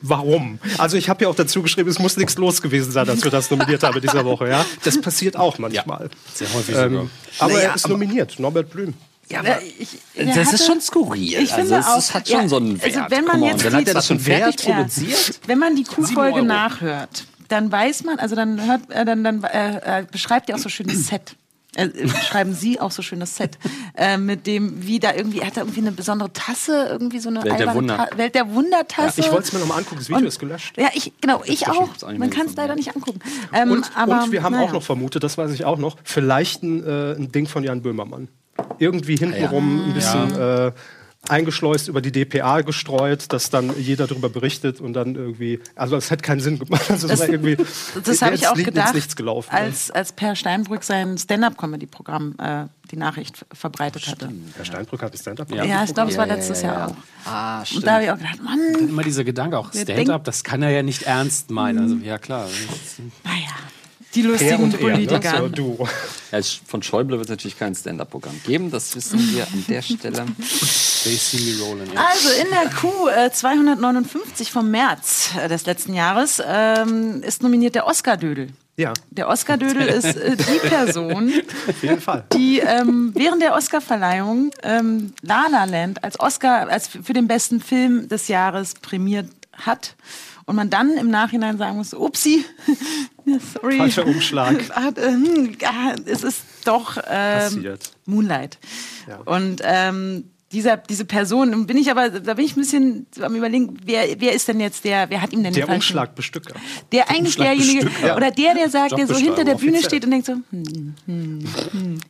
Warum? Also ich habe ja auch dazu geschrieben, es muss nichts los gewesen sein, als wir das nominiert haben dieser Woche. Ja, das passiert auch manchmal. Sehr häufig Ähm, sogar. aber Naja, er ist aber- nominiert, Norbert Blüm. Ja, Ja, aber ich- das der ist hatte- schon skurril. Ich also finde es, auch, es hat schon ja, so einen Wert. Also wenn man jetzt dann hat die- er das schon fertig Ja. produziert. Wenn man die Euro. nachhört, dann weiß man, also dann hört, äh, dann, dann äh, äh, beschreibt er auch so schön das Set. Äh, schreiben Sie auch so schön das Set. Äh, mit dem, wie da irgendwie, er hat da irgendwie eine besondere Tasse, irgendwie so eine Welt der Wunder. Ta Welt der Wundertasse. Ich wollte es mir nochmal angucken, das Video Und- ist gelöscht. Ja, ich, genau, ich auch. Man kann es leider nicht angucken. Ähm, Und, aber, und wir haben naja. auch noch vermutet, das weiß ich auch noch, vielleicht ein, äh, ein Ding von Jan Böhmermann. Irgendwie hintenrum ein bisschen äh, eingeschleust über die DPA gestreut, dass dann jeder darüber berichtet und dann irgendwie, also es hat keinen Sinn gemacht. Also Das- Das habe ich auch gedacht, Nichts gelaufen. als, als Per Steinbrück sein Stand-Up-Comedy-Programm äh, die Nachricht ver- verbreitet hatte. Herr Steinbrück hat ein Stand-up Ja, ich glaube, es war Ja, ja, letztes ja, Jahr ja. auch. Ah, Und da habe ich auch gedacht, Mann, Immer dieser Gedanke, auch Stand-up, das kann er ja nicht ernst meinen. Also, ja, klar. naja, die Er lustigen und er, ne? Politiker. so, du. Ja, von Schäuble wird es natürlich kein Stand-Up-Programm geben, das wissen wir an der Stelle. They see me rolling. Ja. Also in der Q äh, 259 vom März äh, des letzten Jahres ähm, ist nominiert der Oscar-Dödel. Ja, Der Oscar-Dödel ist äh, die Person, die ähm, während der Oscarverleihung ähm, La La Land als Oscar als für den besten Film des Jahres prämiert hat und man dann im Nachhinein sagen muss, upsi, sorry. Falscher Umschlag. Äh, hm, es ist doch ähm. Moonlight. Ja. Und ähm, dieser, diese Person, bin ich aber, da bin ich ein bisschen am überlegen, wer, wer ist denn jetzt der, wer hat ihm denn den Der falschen- Umschlagbestücker. Der eigentlich derjenige, Umschlagbestücker. oder der, der sagt, der so hinter der Bühne offiziell. steht und denkt so, hm, hm, hm.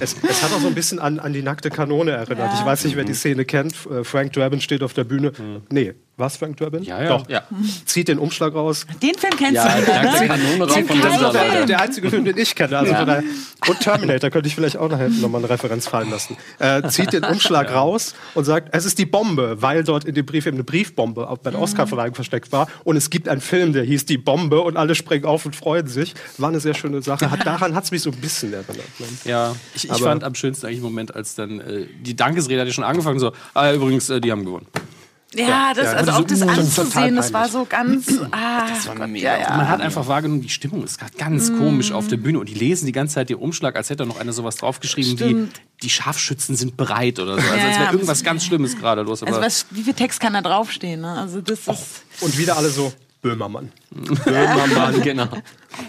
Es, es hat auch so ein bisschen an, an die nackte Kanone erinnert. Ja. Ich weiß nicht, wer die Szene kennt. Äh, Frank Durbin steht auf der Bühne. Nee, was Frank Durbin? Ja, ja. Doch. Ja. Zieht den Umschlag raus. Den Film kennst Ja, du wieder, ne? Kanone rauf Kennt von. Film. der einzige Film, den ich kenne. Also daher, und Terminator könnte ich vielleicht auch noch, noch mal eine Referenz fallen lassen. Äh, zieht den Umschlag raus und sagt, es ist die Bombe, weil dort in dem Brief eben eine Briefbombe auch bei der Oscarverleihung versteckt war. Und es gibt einen Film, der hieß Die Bombe und alle springen auf und freuen sich. War eine sehr schöne Sache. Hat, daran hat es mich so ein bisschen erinnert. Ne? Ja, ich, ich Aber- fand am schönsten eigentlich im Moment, als dann äh, die Dankesrede hat ja schon angefangen, so, ah, ja, übrigens, äh, die haben gewonnen. Ja, das, Ja, also auch das anzusehen, das war so ganz, ah, Gott, ja, ja. Man hat einfach wahrgenommen, die Stimmung ist gerade ganz Mm. komisch auf der Bühne und die lesen die ganze Zeit den Umschlag, als hätte noch einer sowas draufgeschrieben wie Stimmt. die Scharfschützen sind bereit oder so. Also Ja, als ja. wäre irgendwas ganz Schlimmes gerade los. Aber Also was, wie viel Text kann da draufstehen? Ne? Also das ist, Und wieder alle so, Böhmermann. Böhmermann, genau.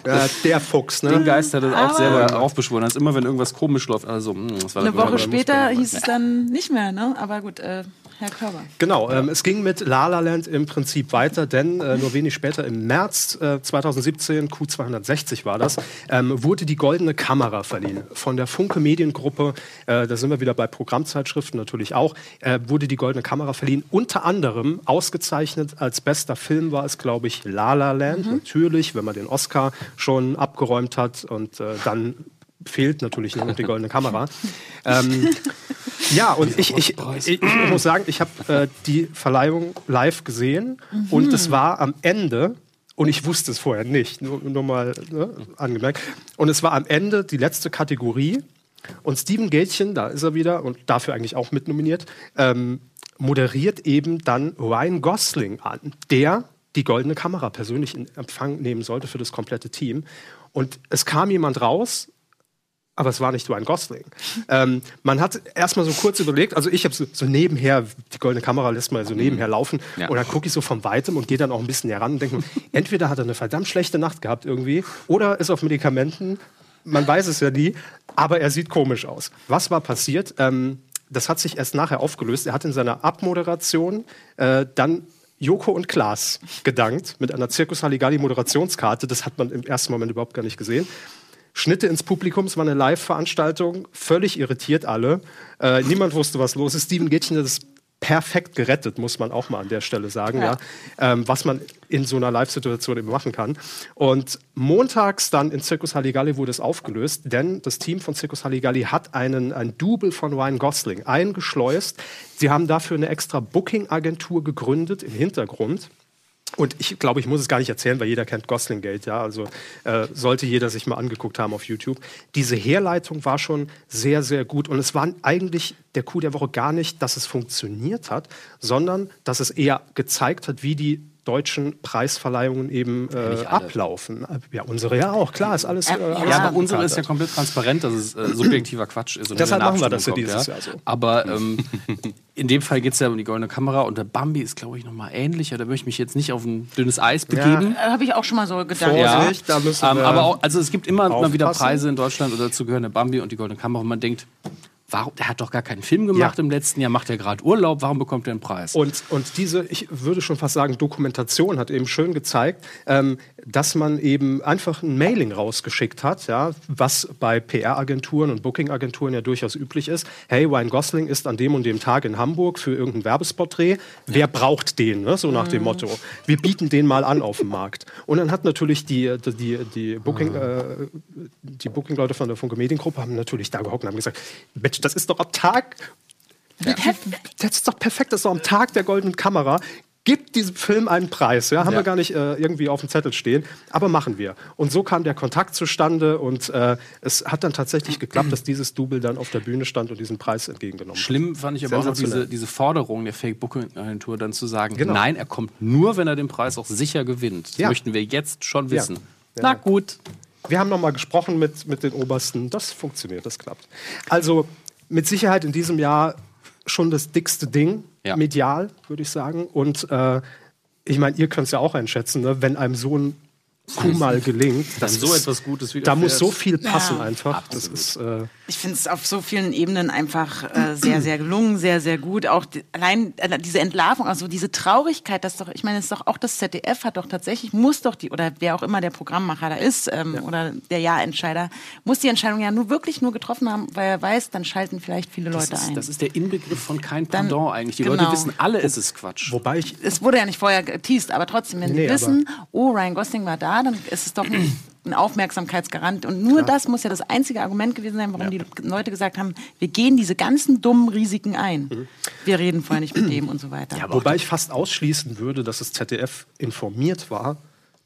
Ja, der Fuchs, ne? den Geist hat er auch Aber- selber aufbeschworen. Also immer wenn irgendwas komisch läuft, also, mh, das war eine Woche später hieß es dann nicht mehr, ne? Aber gut, äh, Herr Körber. Genau, ähm, es ging mit La La Land im Prinzip weiter, denn äh, nur wenig später im März äh, 2017, Q260 war das, ähm, wurde die Goldene Kamera verliehen. Von der Funke Mediengruppe, äh, da sind wir wieder bei Programmzeitschriften natürlich auch, äh, wurde die Goldene Kamera verliehen. Unter anderem ausgezeichnet als bester Film war es, glaube ich, La La Land. Natürlich, wenn man den Oscar schon abgeräumt hat und äh, dann fehlt natürlich nur noch die Goldene Kamera. ähm, ja, und ich, ich, ich, ich muss sagen, ich habe äh, die Verleihung live gesehen und es war am Ende, und ich wusste es vorher nicht, nur, nur mal ne, angemerkt, und es war am Ende die letzte Kategorie Und Steven Gätchen, da ist er wieder und dafür eigentlich auch mitnominiert, ähm, moderiert eben dann Ryan Gosling an, der die goldene Kamera persönlich in Empfang nehmen sollte für das komplette Team. Und es kam jemand raus, aber es war nicht Ryan Gosling. Ähm, man hat erstmal so kurz überlegt, also ich habe so, so nebenher, die goldene Kamera lässt mal so nebenher laufen Ja. und dann gucke ich so von weitem und gehe dann auch ein bisschen näher ran und denke, entweder hat er eine verdammt schlechte Nacht gehabt irgendwie oder ist auf Medikamenten, man weiß es ja nie, aber er sieht komisch aus. Was war passiert? Ähm, das hat sich erst nachher aufgelöst. Er hat in seiner Abmoderation äh, dann Joko und Klaas gedankt mit einer Circus Halligalli Moderationskarte. Das hat man im ersten Moment überhaupt gar nicht gesehen. Schnitte ins Publikum, es war eine Live-Veranstaltung, völlig irritiert alle. Äh, niemand wusste, was los ist. Steven Gätchen hat es perfekt gerettet, muss man auch mal an der Stelle sagen, ja. Ja. Ähm, was man in so einer Live-Situation eben machen kann. Und montags dann in Circus Halligalli wurde es aufgelöst, denn das Team von Circus Halligalli hat einen, ein Double von Ryan Gosling eingeschleust. Sie haben dafür eine extra Booking-Agentur gegründet im Hintergrund. Und ich glaube, ich muss es gar nicht erzählen, weil jeder kennt Gosling Gate, ja. Also äh, sollte jeder sich mal angeguckt haben auf YouTube. Diese Herleitung war schon sehr, sehr gut. Und es war eigentlich der Coup der Woche gar nicht, dass es funktioniert hat, sondern dass es eher gezeigt hat, wie die deutschen Preisverleihungen eben äh, ablaufen. Ja, unsere ja auch, klar, ist alles. Äh, alles Ja, aber unsere ist ja komplett transparent, dass es äh, subjektiver Quatsch ist. und Deshalb machen wir das ja dieses Jahr so. Aber ähm, in dem Fall geht es ja um die goldene Kamera und der Bambi ist, glaube ich, noch mal ähnlicher. Da möchte ich mich jetzt nicht auf ein dünnes Eis begeben. Äh, Habe ich auch schon mal so gedacht. Ja, da müssen ähm, wir aber auch, also es gibt immer mal wieder. Preise in Deutschland oder dazu gehören der Bambi und die Goldene Kamera und man denkt, warum, der hat doch gar keinen Film gemacht Ja. im letzten Jahr, macht er gerade Urlaub, warum bekommt er einen Preis? Und, und diese, ich würde schon fast sagen, Dokumentation hat eben schön gezeigt, ähm, dass man eben einfach ein Mailing rausgeschickt hat, ja, was bei PR-Agenturen und Booking-Agenturen ja durchaus üblich ist. Hey, Ryan Gosling ist an dem und dem Tag in Hamburg für irgendein Werbespot-Dreh. Wer braucht den? Ne? So nach dem Motto. Wir bieten den mal an auf dem Markt. Und dann hat natürlich die, die, die, Booking, äh, die Booking-Leute von der Funke Mediengruppe haben natürlich da gehockt und haben gesagt, Mensch, das ist doch am Tag das ist doch perfekt, das ist doch am Tag der goldenen Kamera. Gibt diesem Film einen Preis, ja? Haben Ja. wir gar nicht äh, irgendwie auf dem Zettel stehen, aber machen wir. Und so kam der Kontakt zustande und äh, es hat dann tatsächlich geklappt, dass dieses Double dann auf der Bühne stand und diesen Preis entgegengenommen hat. Schlimm fand ich aber auch noch diese, diese Forderung der Fake-Booking-Agentur dann zu sagen, Genau. nein, er kommt nur, wenn er den Preis auch sicher gewinnt. Das Ja. möchten wir jetzt schon wissen. Ja. Na gut. Wir haben noch mal gesprochen mit, mit den Obersten. Das funktioniert, das klappt. Also mit Sicherheit in diesem Jahr schon das dickste Ding, Ja. medial, würde ich sagen. Und äh, ich meine, ihr könnt es ja auch einschätzen, ne? wenn einem so ein Coup mal gelingt. Dann so etwas Gutes Da widerfährt. muss so viel passen Ja. einfach. Das ist, äh, Ich finde es auf so vielen Ebenen einfach äh, sehr, sehr gelungen, sehr, sehr gut. Auch die, allein äh, diese Entlarvung, also diese Traurigkeit, das doch, ich meine, es ist doch auch das ZDF hat doch tatsächlich, muss doch die, oder wer auch immer der Programmmacher da ist, ähm, oder der Ja-Entscheider, muss die Entscheidung ja nur wirklich nur getroffen haben, weil er weiß, dann schalten vielleicht viele Das Leute ist, ein. das ist der Inbegriff von kein Dann- Pardon eigentlich. Die genau. Leute wissen alle, es ist Quatsch. Wobei ich. es wurde ja nicht vorher geteased, aber trotzdem, wenn Nee, sie wissen, oh, Ryan Gosling war da, dann ist es doch ein, ein Aufmerksamkeitsgarant. Und nur das muss ja das einzige Argument gewesen sein, warum die Leute gesagt haben, wir gehen diese ganzen dummen Risiken ein. Mhm. Wir reden vorher nicht mit dem und so weiter. Wobei ich fast ausschließen würde, dass das ZDF informiert war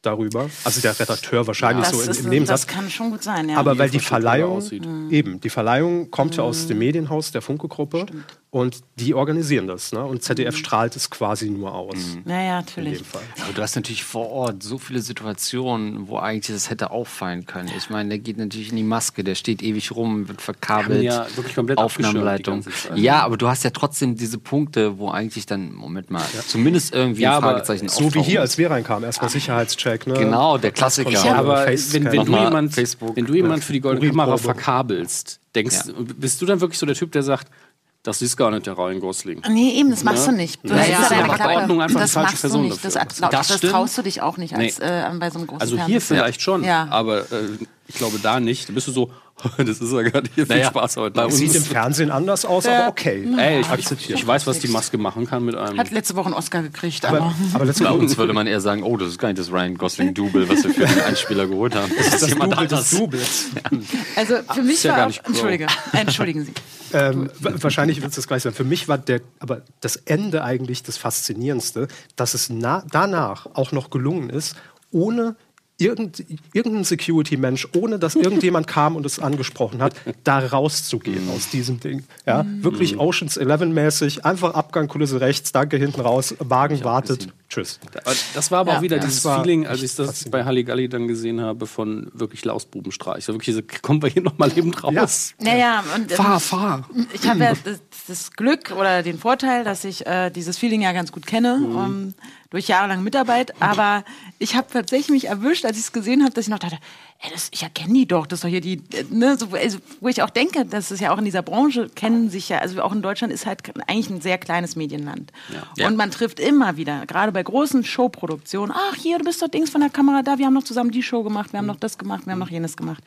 darüber. Also der Redakteur wahrscheinlich das, so im Nebensatz. das kann schon gut sein, ja. Aber weil die Verleihung, aussieht. eben, die Verleihung kommt ja aus dem Medienhaus der Funke-Gruppe und die organisieren das. Ne? Und ZDF strahlt es quasi nur aus. Ja, ja, In natürlich. dem Fall. Aber du hast natürlich vor Ort so viele Situationen, wo eigentlich das hätte auffallen können. Ich meine, der geht natürlich in die Maske, der steht ewig rum, wird verkabelt, ja wirklich komplett Aufnahmeleitung. Zeit. Ja, aber du hast ja trotzdem diese Punkte, wo eigentlich dann, Moment mal, zumindest irgendwie Ja, ein aber Fragezeichen So wie hier, als wir reinkamen. Erstmal Sicherheitscheck. Ne? Genau, der Klassiker. Passkontrolle, aber wenn, wenn, du jemand, Facebook. wenn du jemand für die goldene. Kamera verkabelst, denkst, bist du dann wirklich so der Typ, der sagt, das ist gar nicht der Ryan Gosling? Nee, eben, das machst Ja. du nicht. Du Ja, ja, ja aber. Ordnung einfach das die falsche machst du Person nicht. dafür. Das, das, Das traust du dich auch nicht als, Nee. äh, bei so einem großen Also hier Fernsehsender. vielleicht schon, Ja. aber äh, ich glaube da nicht. Da bist du so, das ist ja gar nicht viel Naja, Spaß heute. bei uns- Sieht im Fernsehen anders aus, aber okay. Ey, ich, Akzeptiert. ich weiß, was die Maske machen kann mit einem. Hat letzte Woche einen Oscar gekriegt, aber, Aber, aber letztes Bei uns würde man eher sagen, oh, das ist gar nicht das Ryan Gosling-Double, was wir für den Einspieler geholt haben. Das ist das jemand Double des anderes. Doubles. also für mich ist ja war gar auch. Entschuldige, entschuldigen Sie. Ähm, wa- wahrscheinlich wird es das gleich sein. Für mich war der, aber das Ende eigentlich das Faszinierendste, dass es na, danach auch noch gelungen ist, ohne irgend, irgendein Security-Mensch, ohne dass irgendjemand kam und es angesprochen hat, da rauszugehen aus diesem Ding. Ja, wirklich Oceans 11-mäßig, einfach Abgang, Kulisse rechts, danke, hinten raus, Wagen wartet, tschüss. Das war aber Ja. auch wieder Ja. dieses Feeling, als ich das bei Halligalli dann gesehen habe, von wirklich Lausbubenstreich. So wirklich, diese, kommen wir hier noch mal lebend raus. Naja, und ähm, Fahr, fahr. ich habe ja das, das Glück oder den Vorteil, dass ich äh, dieses Feeling ja ganz gut kenne. Mhm. ähm, durch jahrelange Mitarbeit, aber ich habe tatsächlich mich erwischt, als ich es gesehen habe, dass ich noch dachte, ey, das, ich erkenne die doch, das ist doch hier die, äh, ne, so, also, wo ich auch denke, dass es ja auch in dieser Branche kennen sich ja, also auch in Deutschland ist halt eigentlich ein sehr kleines Medienland. Ja. Und man trifft immer wieder, gerade bei großen Showproduktionen, ach hier, du bist doch Dings von der Kamera da, wir haben noch zusammen die Show gemacht, wir haben noch das gemacht, wir haben noch jenes gemacht.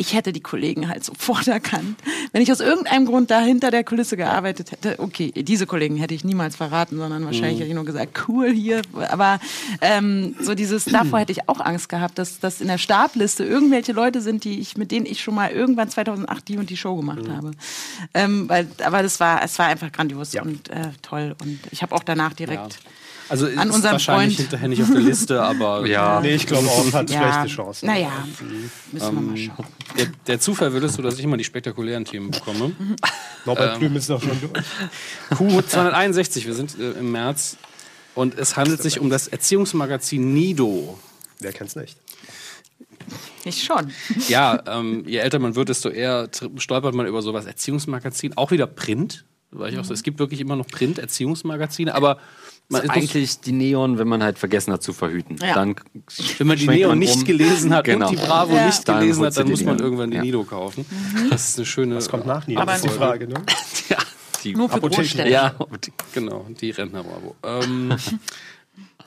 Ich hätte die Kollegen halt sofort erkannt. Wenn ich aus irgendeinem Grund da hinter der Kulisse gearbeitet hätte, okay, diese Kollegen hätte ich niemals verraten, sondern wahrscheinlich Mhm. hätte ich nur gesagt, cool hier. Aber ähm, so dieses, davor hätte ich auch Angst gehabt, dass, dass in der Startliste irgendwelche Leute sind, die ich, mit denen ich schon mal irgendwann 2008 die und die Show gemacht Mhm. habe. Ähm, weil, aber das war, es war einfach grandios und äh, toll. Und ich habe auch danach direkt Also an ist unserem wahrscheinlich Freund hinterher nicht auf der Liste, aber Ja. Nee, ich glaube auch, hat Ja. schlechte Chancen. Naja, müssen wir mal Ähm, schauen. der, der Zufall will es so, dass ich immer die spektakulären Themen bekomme. Norbert Ähm, Blüm ist doch schon durch. Q261, wir sind äh, im März und es handelt sich um das Erziehungsmagazin Nido. Wer kennt's nicht? Ich schon. Ja, ähm, je älter man wird, desto eher stolpert man über sowas. Erziehungsmagazin, auch wieder Print. Weil ich auch so, es gibt wirklich immer noch Print-Erziehungsmagazine, aber man ist eigentlich die Neon, wenn man halt vergessen hat zu verhüten. Ja. Dann Wenn man die Neon man nicht um. gelesen hat Genau. und die Bravo Ja. nicht Dann gelesen hat, dann muss man Neon. irgendwann die Ja. Nido kaufen. Das ist eine schöne. Was kommt nach Nido? Aber ist die nur- Frage, ne? Die Nur für Apotheken. Großstädte. Ja, genau, die Rentner Bravo. Ähm,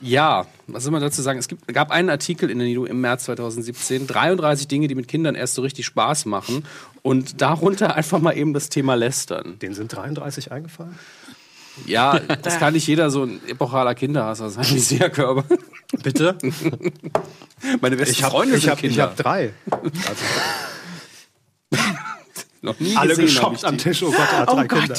ja, was soll man dazu sagen? Es gibt, gab einen Artikel in der Nido im März 2017, 33 Dinge, die mit Kindern erst so richtig Spaß machen und darunter einfach mal eben das Thema Lästern. Den sind 33 eingefallen? Ja, das kann nicht jeder so ein epochaler Kinderhasser sein, wie Seherkörper. Bitte? Meine besten Ich habe Freunde ich sind hab, ich Kinder. hab drei. Noch nie Alle gesehen, hab geschockt ich am. Tisch. Oh Gott, er hat Oh drei Gott. Kinder.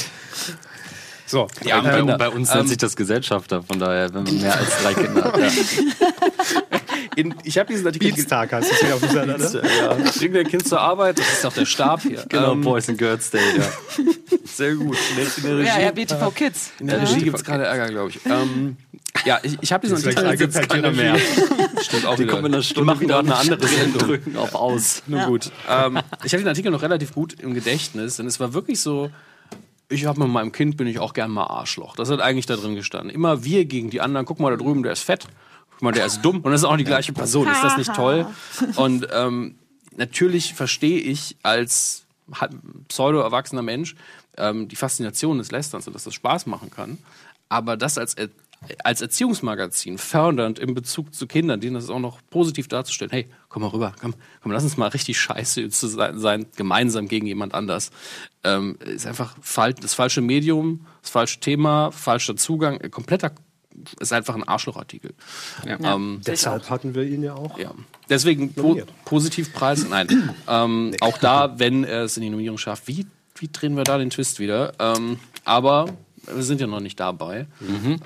So, Ja, bei, Kinder. bei uns Ähm, nennt sich das Gesellschafter, von daher, wenn man mehr als drei Kinder hat. Ja. In, ich habe diesen Artikel Dienstag heißt es hier auf dem Sender, ne? Ja, bringt dein Kind zur Arbeit, das ist doch der Stab hier. Genau, Ähm, Boys and Girls Day, ja. Sehr gut. In der, in der Regie, Ja, ja, BTV Kids. in der Regie gibt es gerade Ärger, glaube ich. Ähm, ja, ich, ich habe diesen Artikel eingepennt, keiner mehr. Stimmt auch Die wieder. kommen in einer Die Stunde machen wieder gerade eine andere Sendung. drücken auf Aus. Nun gut. Ähm, ich habe den Artikel noch relativ gut im Gedächtnis, denn es war wirklich so. Ich habe mit meinem Kind bin ich auch gern mal Arschloch. Das hat eigentlich da drin gestanden. Immer wir gegen die anderen. Guck mal da drüben, der ist fett. Guck mal, der ist dumm. Und das ist auch die gleiche Person. Ist das nicht toll? Und ähm, natürlich verstehe ich als halb- pseudo-erwachsener Mensch ähm, die Faszination des Lästerns und dass das Spaß machen kann. Aber das als, Er- als Erziehungsmagazin fördernd in Bezug zu Kindern, denen das auch noch positiv darzustellen, hey, komm mal rüber, komm, komm lass uns mal richtig scheiße zu sein, sein gemeinsam gegen jemand anders, ähm, ist einfach fal das falsche Medium, das falsche Thema, falscher Zugang, äh, kompletter, ist einfach ein Arschlochartikel. Ja. Ähm, Deshalb hatten wir ihn ja auch. ja. Deswegen po. Positivpreis. Nein. ähm, auch da, wenn er es in die Nominierung schafft, wie, wie drehen wir da den Twist wieder? Ähm, aber wir sind ja noch nicht dabei.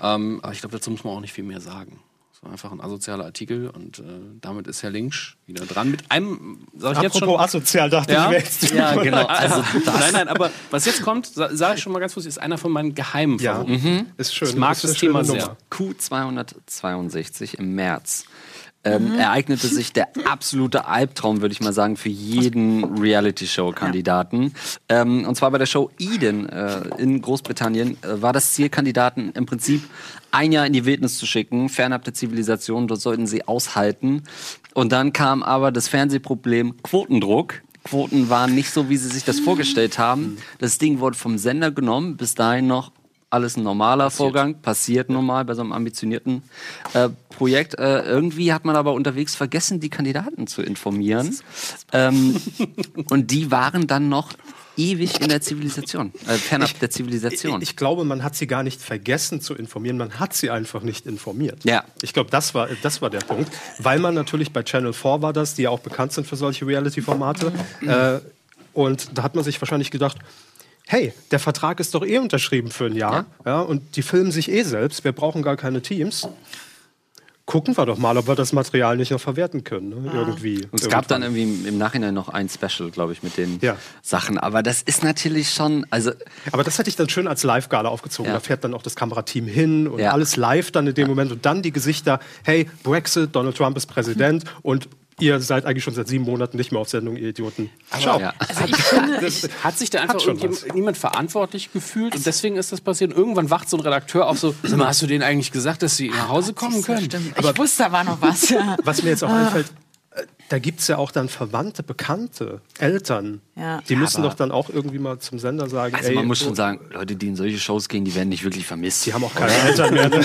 Ähm, aber ich glaube, dazu muss man auch nicht viel mehr sagen. War einfach ein asozialer Artikel und äh, damit ist Herr Linksch wieder dran mit einem, sag ich jetzt Apropos schon. asozial, dachte Ja? ich, jetzt Ja, genau. Also, nein, nein, aber was jetzt kommt, sage ich schon mal ganz kurz, ist einer von meinen geheimen Ja, Favoriten. ist schön. Ich mag ist das schöne Thema Nummer. sehr. Q262 im März. Ähm, ereignete sich der absolute Albtraum, würde ich mal sagen, für jeden Reality-Show-Kandidaten. Ähm, und zwar bei der Show Eden äh, in Großbritannien äh, war das Ziel, Kandidaten im Prinzip ein Jahr in die Wildnis zu schicken, fernab der Zivilisation. Dort sollten sie aushalten. Und dann kam aber das Fernsehproblem Quotendruck. Quoten waren nicht so, wie sie sich das vorgestellt haben. Das Ding wurde vom Sender genommen, bis dahin noch alles ein normaler Vorgang, passiert normal bei so einem ambitionierten äh, Projekt. Äh, irgendwie hat man aber unterwegs vergessen, die Kandidaten zu informieren. Ähm, und die waren dann noch ewig in der Zivilisation, äh, fernab der Zivilisation. Ich, ich glaube, man hat sie gar nicht vergessen zu informieren, man hat sie einfach nicht informiert. Ja. Ich glaube, das war, das war der Punkt. Weil man natürlich bei Channel 4 war das, die ja auch bekannt sind für solche Reality-Formate. Äh, und da hat man sich wahrscheinlich gedacht, hey, der Vertrag ist doch eh unterschrieben für ein Jahr. Ja. und die filmen sich eh selbst, wir brauchen gar keine Teams. gucken wir doch mal, ob wir das Material nicht noch verwerten können. Ne? Irgendwie. Und es gab dann irgendwie im- Nachhinein noch ein Special, glaube ich, mit den Ja. Sachen. Aber das ist natürlich schon, also Aber das hätte ich dann schön als Live-Gala aufgezogen. Ja. Da fährt dann auch das Kamerateam hin und Ja. alles live dann in dem Moment und dann die Gesichter, hey, Brexit, Donald Trump ist Präsident und ihr seid eigentlich schon seit sieben Monaten nicht mehr auf Sendung, ihr Idioten. Ciao. Ja. Also ich finde, Das, hat sich da einfach niemand verantwortlich gefühlt und deswegen ist das passiert. Und irgendwann wacht so ein Redakteur auf so, sag mal, hast du denen eigentlich gesagt, dass sie nach Hause kommen können? stimmt. Ich wusste, da war noch was. Ja. Was mir jetzt auch Ah. einfällt, da gibt es ja auch dann Verwandte, Bekannte, Eltern. Ja. Die Ja, müssen doch dann auch irgendwie mal zum Sender sagen, Also ey, man muss schon sagen, Leute, die in solche Shows gehen, die werden nicht wirklich vermisst. Die haben auch keine Eltern mehr. ne?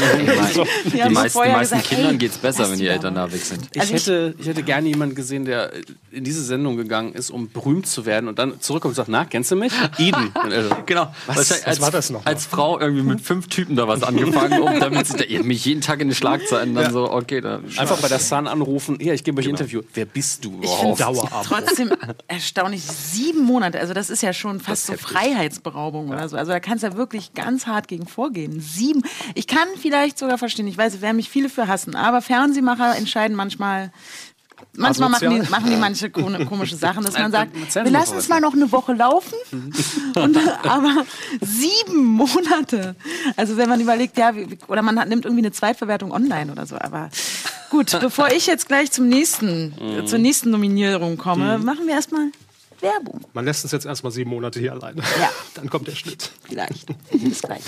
Die meisten, die meisten gesagt, Kindern ey, geht's besser, wenn die Eltern da weg sind. Ich, Also ich- hätte, ich hätte gerne jemanden gesehen, der in diese Sendung gegangen ist, um berühmt zu werden und dann zurückkommt und sagt, na, kennst du mich? Eden. Und er so, Genau. Was- was als, war das noch? Als Frau irgendwie mit fünf Typen da was angefangen, um damit sie da, mich jeden Tag in die Schlagzeilen dann so, okay, da Einfach bei der Sun anrufen, ja, ich gebe euch ein Interview. Wer bist du Ich finde überhaupt? es trotzdem erstaunlich. Sieben Monate, also das ist ja schon fast so Freiheitsberaubung oder so. Also da kannst du ja wirklich ganz hart gegen vorgehen. Sieben. Ich kann vielleicht sogar verstehen, ich weiß, es werden mich viele für hassen, aber Fernsehmacher entscheiden manchmal. Manchmal machen die, machen die manche ko- komische Sachen, dass man sagt, wir lassen es mal noch eine Woche laufen. Und, aber sieben Monate. Also wenn man überlegt, ja, wie- oder man hat, nimmt irgendwie eine Zweitverwertung online oder so. Aber gut, bevor ich jetzt gleich zum nächsten, äh, zur nächsten Nominierung komme, machen wir erstmal Werbung. Man lässt uns jetzt erstmal sieben Monate hier alleine. Ja. Dann kommt der Schnitt. Vielleicht. Bis gleich.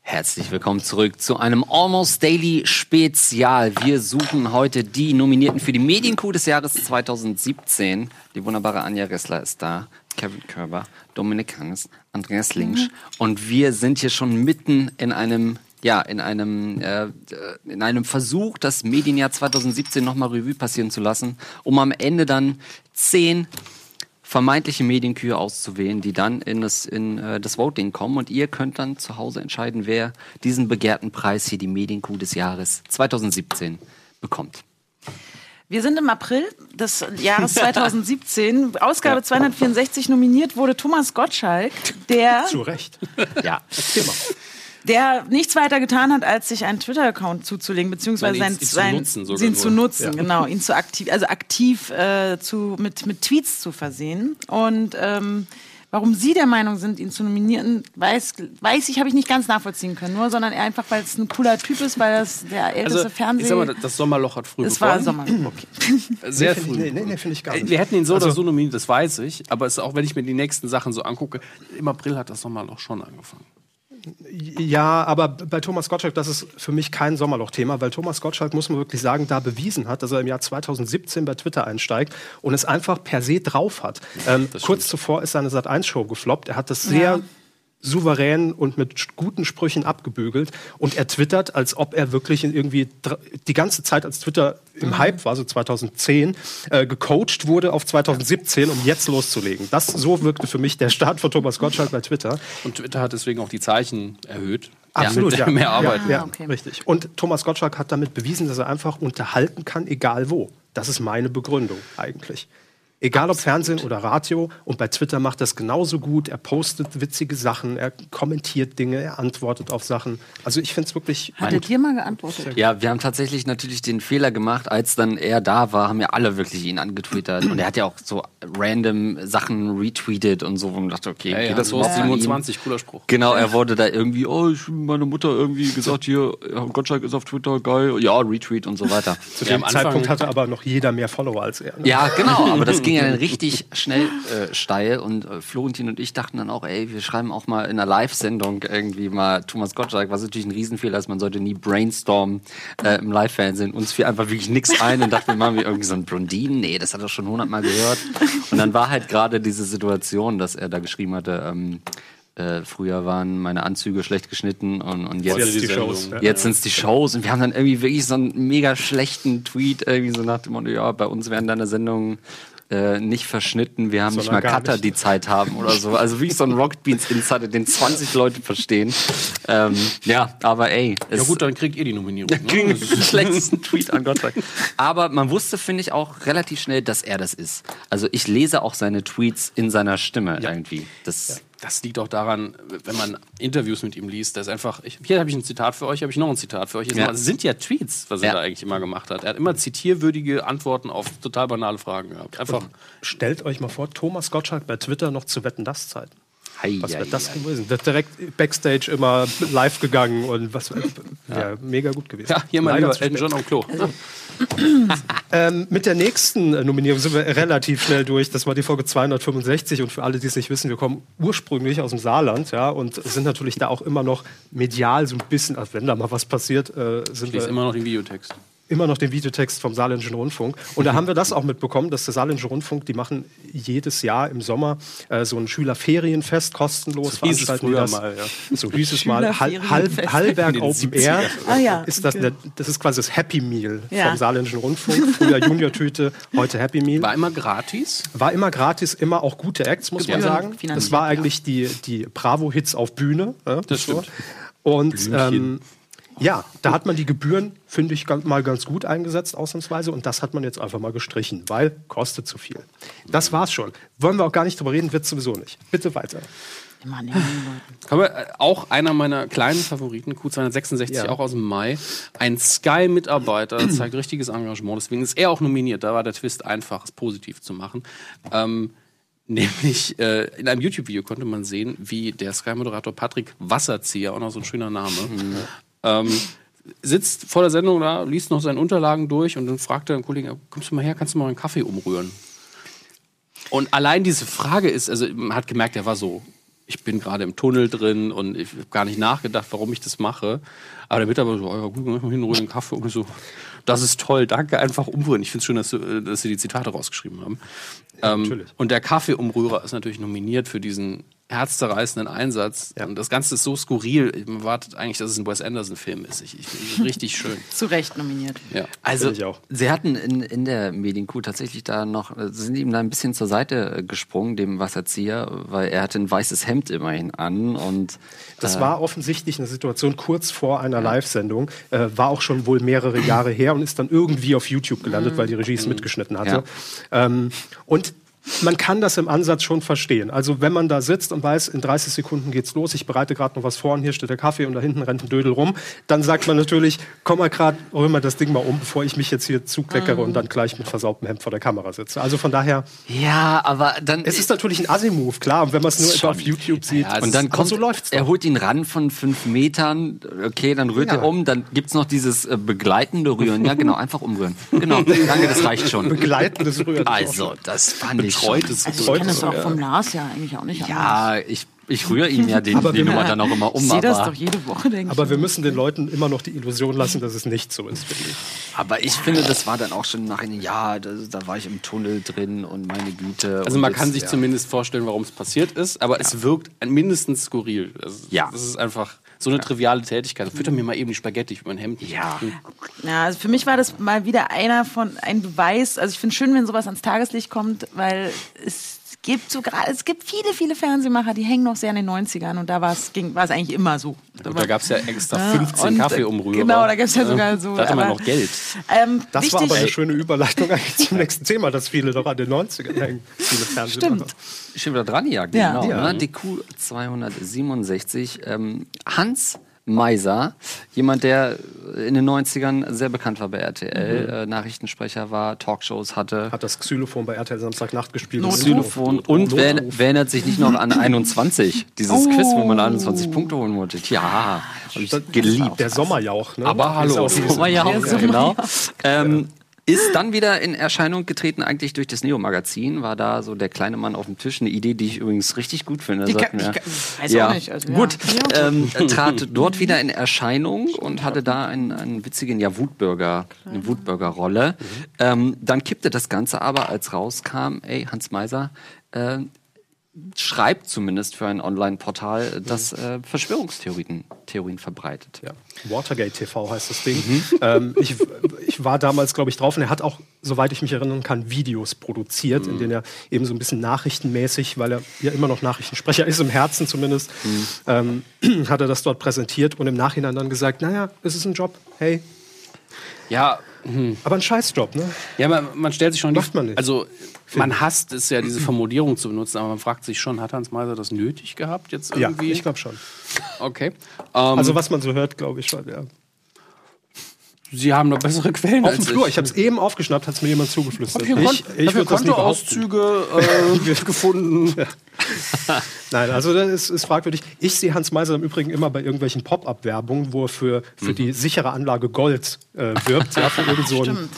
Herzlich willkommen zurück zu einem Almost Daily Spezial. Wir suchen heute die Nominierten für die Medienkuh des Jahres 2017. Die wunderbare Anja Ressler ist da, Kevin Körber, Dominik Hannes, Andreas Linksch. Und wir sind hier schon mitten in einem, ja, in einem, äh, in einem Versuch, das Medienjahr 2017 nochmal Revue passieren zu lassen, um am Ende dann zehn vermeintliche Medienkühe auszuwählen, die dann in das, in, äh, das Voting kommen. Und ihr könnt dann zu Hause entscheiden, wer diesen begehrten Preis hier, die Medienkuh des Jahres 2017, bekommt. Wir sind im April des Jahres 2017. Ausgabe 264 nominiert wurde Thomas Gottschalk, der, Zu Recht. Ja. Der nichts weiter getan hat, als sich einen Twitter-Account zuzulegen, beziehungsweise Nein, ihn- sein, ihn zu sein nutzen sogar ihn zu nutzen, genau, ihn zu aktiv, also aktiv äh, zu, mit, mit Tweets zu versehen. Und ähm, warum Sie der Meinung sind, ihn zu nominieren, weiß, weiß ich, habe ich nicht ganz nachvollziehen können, nur, sondern eher einfach, weil es ein cooler Typ ist, weil das der älteste Also, Fernseh... ich sag mal, das Sommerloch hat früh es war begonnen. Sommer. Okay. Sehr Nee, früh. Nee, nee, nee finde ich gar nicht. Wir hätten ihn so Also- oder so nominiert, das weiß ich. Aber es ist auch, wenn ich mir die nächsten Sachen so angucke, im April hat das Sommerloch schon angefangen. Ja, aber bei Thomas Gottschalk, das ist für mich kein Sommerloch-Thema, weil Thomas Gottschalk, muss man wirklich sagen, da bewiesen hat, dass er im Jahr 2017 bei Twitter einsteigt und es einfach per se drauf hat. Ähm, kurz zuvor ist seine Sat1-Show gefloppt. Er hat das sehr Ja. Souverän und mit guten Sprüchen abgebügelt und er twittert, als ob er wirklich in irgendwie die ganze Zeit, als Twitter im Hype war, so 2010, äh, gecoacht wurde auf 2017, um jetzt loszulegen. Das so wirkte für mich der Start von Thomas Gottschalk bei Twitter. Und Twitter hat deswegen auch die Zeichen erhöht. Absolut, ja. mehr Arbeit. Ja, ja okay. richtig. Und Thomas Gottschalk hat damit bewiesen, dass er einfach unterhalten kann, egal wo. Das ist meine Begründung eigentlich. Egal ob Fernsehen oder Radio. Und bei Twitter macht er es genauso gut. Er postet witzige Sachen, er kommentiert Dinge, er antwortet auf Sachen. Also ich finde es wirklich Hat er dir mal geantwortet? Ja, wir haben tatsächlich natürlich den Fehler gemacht, als dann er da war, haben ja alle wirklich ihn angetwittert. Und er hat ja auch so random Sachen retweetet und so, wo man dachte, okay, Ja, geht ja, das ihm? 27, cooler Spruch. Genau, er wurde da irgendwie, oh, ich, meine Mutter irgendwie gesagt, hier, ja, Gottschalk ist auf Twitter, geil, ja, Retweet und so weiter. Zu Ja, dem am Anfang- Zeitpunkt hatte aber noch jeder mehr Follower als er. ne? Ja, genau, aber das ging ja dann richtig schnell äh, steil und äh, Florentin und ich dachten dann auch, ey, wir schreiben auch mal in einer Live-Sendung irgendwie mal Thomas Gottschalk, was natürlich ein Riesenfehler ist, man sollte nie brainstormen äh, im Live-Fernsehen. Uns fiel einfach wirklich nichts ein und dachten, wir machen wir irgendwie so ein Blondinen, nee, das hat er schon hundertmal gehört. Und dann war halt gerade diese Situation, dass er da geschrieben hatte, ähm, äh, früher waren meine Anzüge schlecht geschnitten und, und jetzt, Jetzt die Shows, ja. jetzt sind es die Shows und wir haben dann irgendwie wirklich so einen mega schlechten Tweet irgendwie so nach dem Motto, ja, bei uns werden deine Sendungen äh, nicht verschnitten, wir haben nicht Sondern mal Cutter, nicht. die Zeit haben oder so. Also wie so ein Rocket Beans Insider, den 20 Leute verstehen. Ähm, ja, aber ey. Ja gut, dann kriegt ihr die Nominierung. ne? Kriegen den schlechtesten Tweet an Gott sei. Aber man wusste, finde ich, auch relativ schnell, dass er das ist. Also ich lese auch seine Tweets in seiner Stimme irgendwie. Das, Das liegt auch daran, wenn man Interviews mit ihm liest, dass einfach, ich, hier habe ich ein Zitat für euch, habe ich noch ein Zitat für euch. Es Ja. sind ja Tweets, was er Ja. da eigentlich immer gemacht hat. Er hat immer zitierwürdige Antworten auf total banale Fragen gehabt. Einfach. Stellt euch mal vor, Thomas Gottschalk bei Twitter noch zu Wetten das Zeiten. Hei, Was wäre das gewesen? Wird direkt Backstage immer live gegangen und was wäre mega gut gewesen. Ja, hier mal lieber Elton. John am Klo. Ähm, mit der nächsten äh, Nominierung sind wir relativ schnell durch. Das war die Folge 265 und für alle, die es nicht wissen, wir kommen ursprünglich aus dem Saarland, ja, und sind natürlich da auch immer noch medial so ein bisschen, also wenn da mal was passiert, äh, sind Ich wir lese immer noch den Videotext. Immer noch den Videotext vom Saarländischen Rundfunk. Und da haben wir das auch mitbekommen, dass der Saarländische Rundfunk, die machen jedes Jahr im Sommer äh, so ein Schülerferienfest kostenlos. So hieß es früher das. mal, ja. So hieß es mal. Schülerferienfest. Hallberg Open 70ern. Air. Ah, ja. Ist das, Okay. der, das ist quasi das Happy Meal Ja. vom Saarländischen Rundfunk. Früher Junior-Tüte, heute Happy Meal. War immer gratis. War immer gratis, immer auch gute Acts, muss man Gebühren sagen. Das war ja. eigentlich die, die Bravo-Hits auf Bühne. Ja, Das so. stimmt. Und ähm, ja, da hat man die Gebühren, finde ich, mal ganz gut eingesetzt, ausnahmsweise. Und das hat man jetzt einfach mal gestrichen, weil kostet zu viel. Das war's schon. Wollen wir auch gar nicht drüber reden, wird sowieso nicht. Bitte weiter. Mann, ja. Kommen wir, äh, auch einer meiner kleinen Favoriten, Q266, Ja. auch aus dem Mai. Ein Sky-Mitarbeiter zeigt richtiges Engagement. Deswegen ist er auch nominiert. Da war der Twist einfach, es positiv zu machen. Ähm, nämlich äh, in einem YouTube-Video konnte man sehen, wie der Sky-Moderator Patrick Wasserzieher, auch noch so ein schöner Name, ähm, sitzt vor der Sendung da, liest noch seine Unterlagen durch und dann fragt er einen Kollegen, kommst du mal her, kannst du mal einen Kaffee umrühren? Und allein diese Frage ist, also man hat gemerkt, er war so, ich bin gerade im Tunnel drin und ich habe gar nicht nachgedacht, warum ich das mache. Aber der Mitarbeiter so, oh ja gut, mach mal hin, ruhig einen Kaffee und so, das ist toll, danke, einfach umrühren. Ich finde es schön, dass, du, äh, dass Sie die Zitate rausgeschrieben haben. ähm, natürlich. Und der Kaffeeumrührer ist natürlich nominiert für diesen herzzerreißenden Einsatz. Und das Ganze ist so skurril. Man wartet eigentlich, dass es ein Wes Anderson-Film ist. Ich, ich, richtig schön. Zu Recht nominiert. Ja. Also, Finde ich auch. sie hatten in, in der Medienkuh tatsächlich da noch, sind ihm da ein bisschen zur Seite äh, gesprungen, dem Wasserzieher, weil er hatte ein weißes Hemd immerhin an und Das äh, war offensichtlich eine Situation kurz vor einer Live-Sendung, äh, war auch schon wohl mehrere Jahre her und ist dann irgendwie auf YouTube gelandet, weil die Regie es mitgeschnitten hatte. Ähm, und man kann das im Ansatz schon verstehen. Also wenn man da sitzt und weiß, in 30 Sekunden geht's los, ich bereite gerade noch was vor und hier steht der Kaffee und da hinten rennt ein Dödel rum, dann sagt man natürlich, komm mal gerade, rühr mal das Ding mal um, bevor ich mich jetzt hier zukleckere und dann gleich mit versautem Hemd vor der Kamera sitze. Also von daher, ja, aber dann es ist natürlich ein Assi-Move, klar, und wenn man es nur Schon. auf YouTube sieht, Ja, es und dann kommt, so läuft's er doch. holt ihn ran von fünf Metern, okay, dann rührt Ja. er um, dann gibt's noch dieses äh, begleitende Rühren. Ja, genau, einfach umrühren. Genau, danke, das reicht schon. begleitendes Rühren. Also, das fand ich schon. Betreutes Also ich kenne das auch vom Lars ja eigentlich auch nicht anders. Ja, ich, ich rühre ihm ja den, Aber die wir- Nummer dann auch immer um. ich sehe das aber, doch jede Woche, denke ich. Aber wir müssen den Leuten immer noch die Illusion lassen, dass es nicht so ist, finde ich. aber ich finde, das war dann auch schon nach einem Jahr, da, da war ich im Tunnel drin und meine Güte. Also man jetzt- kann sich ja. zumindest vorstellen, warum es passiert ist, aber es wirkt mindestens skurril. Also Ja. Das ist einfach so eine triviale Tätigkeit. Fütter mir mal eben die Spaghetti über mein Hemd. Ja. Ja, also für mich war das mal wieder einer von ein Beweis. Also ich finde schön, wenn sowas ans Tageslicht kommt, weil es gibt so gerade, es gibt viele, viele Fernsehmacher, die hängen noch sehr in den 90ern und da war es ging- war es eigentlich immer so. Gut, da gab es ja extra Ja, 15 und, äh, Kaffeeumrührer. genau, da gab's ja sogar so, Da hatte man aber- noch Geld. Ähm, Das wichtig, war aber eine schöne Überleitung eigentlich zum nächsten Thema, dass viele doch an den 90ern hängen. Viele Fernsehmacher. Stimmt. Schon wieder dran, ja, Ja. genau. Ja. Ne? DQ 267. Ähm, Hans Meiser, jemand, der in den 90ern sehr bekannt war bei RTL, äh, Nachrichtensprecher war, Talkshows hatte. Hat das Xylophon bei RTL Samstagnacht gespielt. Notruf. Xylophon und wer, wer erinnert sich nicht noch an 21? Dieses Oh. Quiz, wo man 21 Punkte holen wollte. Ja, hab ich geliebt. Der Sommerjauch, ne? Aber hallo. Sommerjauch. genau. Ähm, ist dann wieder in Erscheinung getreten, eigentlich durch das Neo-Magazin. War da so der kleine Mann auf dem Tisch. Eine Idee, die ich übrigens richtig gut finde. Die kann- ich kann- weiß auch nicht, also ja. gut. Ja. Ähm, trat dort wieder in Erscheinung und hatte da einen, einen witzigen ja, Wutbürger, eine Wutbürgerrolle. Ähm, dann kippte das Ganze aber, als rauskam, ey, Hans Meiser, äh, schreibt zumindest für ein Online-Portal, das äh, Verschwörungstheorien Theorien verbreitet. Ja. Watergate TV heißt das Ding. ähm, ich, ich war damals, glaube ich, drauf und er hat auch, soweit ich mich erinnern kann, Videos produziert, in denen er eben so ein bisschen nachrichtenmäßig, weil er ja immer noch Nachrichtensprecher ist, im Herzen zumindest, ähm, hat er das dort präsentiert und im Nachhinein dann gesagt, naja, es ist ein Job, hey. Ja. Aber ein Scheißjob, ne? Ja, man, man stellt sich schon Macht man nicht. Also man hasst es ja, diese Formulierung zu benutzen, aber man fragt sich schon, hat Hans Meiser das nötig gehabt jetzt Ja, irgendwie? ich glaube schon. Okay. also Ähm, was man so hört, glaube ich schon, ja. Sie haben noch bessere Quellen Auf als dem Flur, ich. ich habe es eben aufgeschnappt, hat es mir jemand zugeflüstert. Hab ich ich hab hier würd das nie behaupten. Kontoauszüge äh, gefunden. Nein, also das ist, ist fragwürdig. Ich sehe Hans Meiser im Übrigen immer bei irgendwelchen Pop-Up-Werbungen, wo er für, für die sichere Anlage Gold äh, wirbt. Ja, für irgend so ein Stimmt.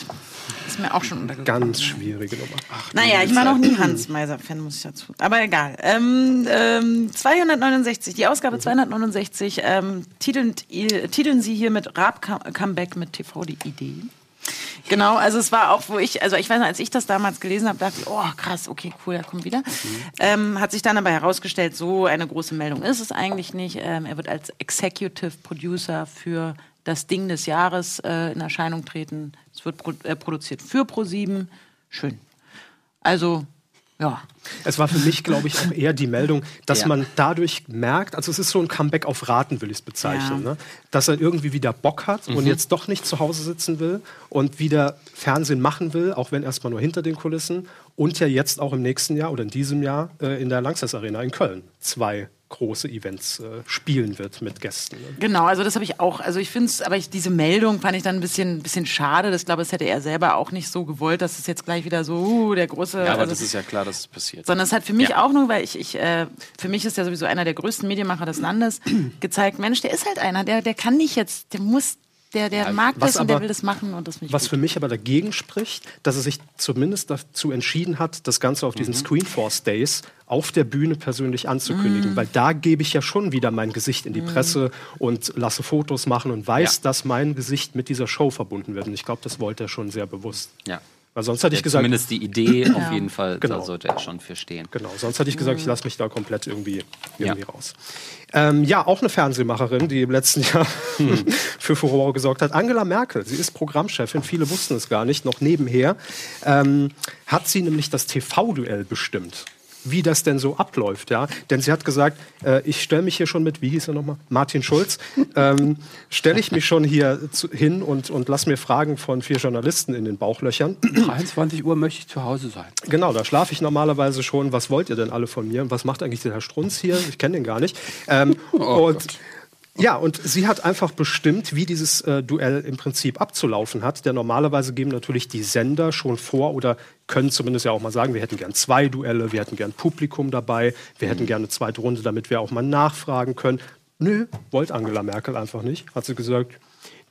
Ist mir auch schon untergekommen. ganz schwierige Nummer. Naja, ich war noch nie Hans Meiser-Fan, muss ich dazu. Aber egal. Ähm, ähm, 269, die Ausgabe 269, ähm, titeln, äh, titeln Sie hier mit Raab-Comeback mit TV die Idee. Genau, also es war auch, wo ich, also ich weiß noch, als ich das damals gelesen habe, dachte ich, oh krass, okay, cool, er kommt wieder. Ähm, hat sich dann aber herausgestellt, so eine große Meldung ist es eigentlich nicht. Ähm, er wird als Executive Producer für das Ding des Jahres äh, in Erscheinung treten. Es wird pro äh, produziert für Pro7. Schön. Also, ja. Es war für mich, glaube ich, auch eher die Meldung, dass Ja. man dadurch merkt, also es ist so ein Comeback auf Raten, will ich es bezeichnen, Ja. ne? dass er irgendwie wieder Bock hat und Mhm. jetzt doch nicht zu Hause sitzen will und wieder Fernsehen machen will, auch wenn erstmal nur hinter den Kulissen und ja jetzt auch im nächsten Jahr oder in diesem Jahr äh, in der Langsess Arena in Köln zwei große Events äh, spielen wird mit Gästen. Ne? Genau, also das habe ich auch. Also ich finde es, aber ich, diese Meldung fand ich dann ein bisschen, bisschen schade. Das glaube, das hätte er selber auch nicht so gewollt, dass es jetzt gleich wieder so uh, der große. Ja, aber also, das ist ja klar, dass es passiert. sondern es hat für mich Ja. auch nur, weil ich, ich äh, für mich ist er sowieso einer der größten Medienmacher des Landes, gezeigt, Mensch, der ist halt einer, der, der kann nicht jetzt, der muss, der, der mag was das und der aber- will das machen und das Was gut. für mich aber dagegen spricht, dass er sich zumindest dazu entschieden hat, das Ganze auf diesen Mhm. Screenforce Days auf der Bühne persönlich anzukündigen. Mhm. Weil da gebe ich ja schon wieder mein Gesicht in die Mhm. Presse und lasse Fotos machen und weiß, Ja. dass mein Gesicht mit dieser Show verbunden wird. Und ich glaube, das wollte er schon sehr bewusst. Ja. Weil sonst hätte ich Ja, gesagt. Zumindest die Idee auf Ja. jeden Fall, Genau. da sollte er schon für stehen. Genau, sonst hätte ich gesagt, Mhm. ich lasse mich da komplett irgendwie, irgendwie raus. Ähm, ja, auch eine Fernsehmacherin, die im letzten Jahr für Furore gesorgt hat. Angela Merkel, sie ist Programmchefin, viele wussten es gar nicht, noch nebenher, ähm, hat sie nämlich das TV-Duell bestimmt. Wie das denn so abläuft, ja. Denn sie hat gesagt, äh, ich stelle mich hier schon mit, wie hieß er nochmal? Martin Schulz. ähm, stelle ich mich schon hier zu, hin und, und lass mir Fragen von vier Journalisten in den Bauchlöchern. 23 Uhr möchte ich zu Hause sein. Genau, da schlafe ich normalerweise schon. Was wollt ihr denn alle von mir? Was macht eigentlich der Herr Strunz hier? Ich kenne den gar nicht. Ähm, Oh und ja, und sie hat einfach bestimmt, wie dieses äh, Duell im Prinzip abzulaufen hat. Denn normalerweise geben natürlich die Sender schon vor oder können zumindest ja auch mal sagen, wir hätten gern zwei Duelle, wir hätten gern Publikum dabei, wir hätten gern eine zweite Runde, damit wir auch mal nachfragen können. Nö, wollte Angela Merkel einfach nicht. Hat sie gesagt,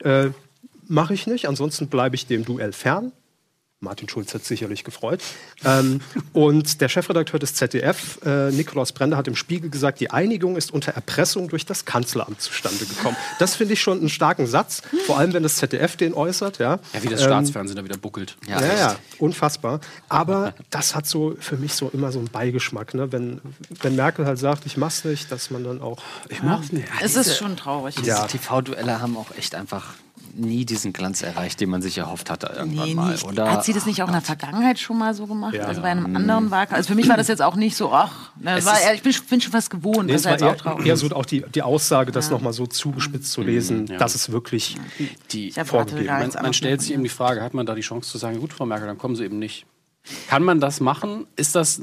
äh, mache ich nicht, ansonsten bleibe ich dem Duell fern. Martin Schulz hat sicherlich gefreut. Ähm, und der Chefredakteur des ZDF, äh, Nikolaus Brender, hat im Spiegel gesagt, die Einigung ist unter Erpressung durch das Kanzleramt zustande gekommen. Das finde ich schon einen starken Satz, vor allem wenn das ZDF den äußert. Ja, Ja, wie das Ähm, Staatsfernsehen da wieder buckelt. ja, ja, unfassbar. Aber das hat so für mich so immer so einen Beigeschmack, ne? wenn, wenn Merkel halt sagt, ich mach's nicht, dass man dann auch. Ich mach's nicht. Es ist schon traurig. Diese Ja. TV-Duelle haben auch echt einfach nie diesen Glanz erreicht, den man sich erhofft hatte irgendwann Nee, mal. nicht. Oder? Hat sie das nicht auch in der Vergangenheit schon mal so gemacht? Ja. Also bei einem anderen Wahlkampf? Also für mich war das jetzt auch nicht so, ach, ne, Es war, eher- ich bin, bin schon fast gewohnt. Nee, das war jetzt auch eher, traurig. eher so auch die, die Aussage, das Ja. noch mal so zugespitzt zu lesen, Ja. dass es wirklich Die vorgegeben man, man stellt sich eben die Frage, hat man da die Chance zu sagen, gut, Frau Merkel, dann kommen Sie eben nicht. Kann man das machen? Ist das,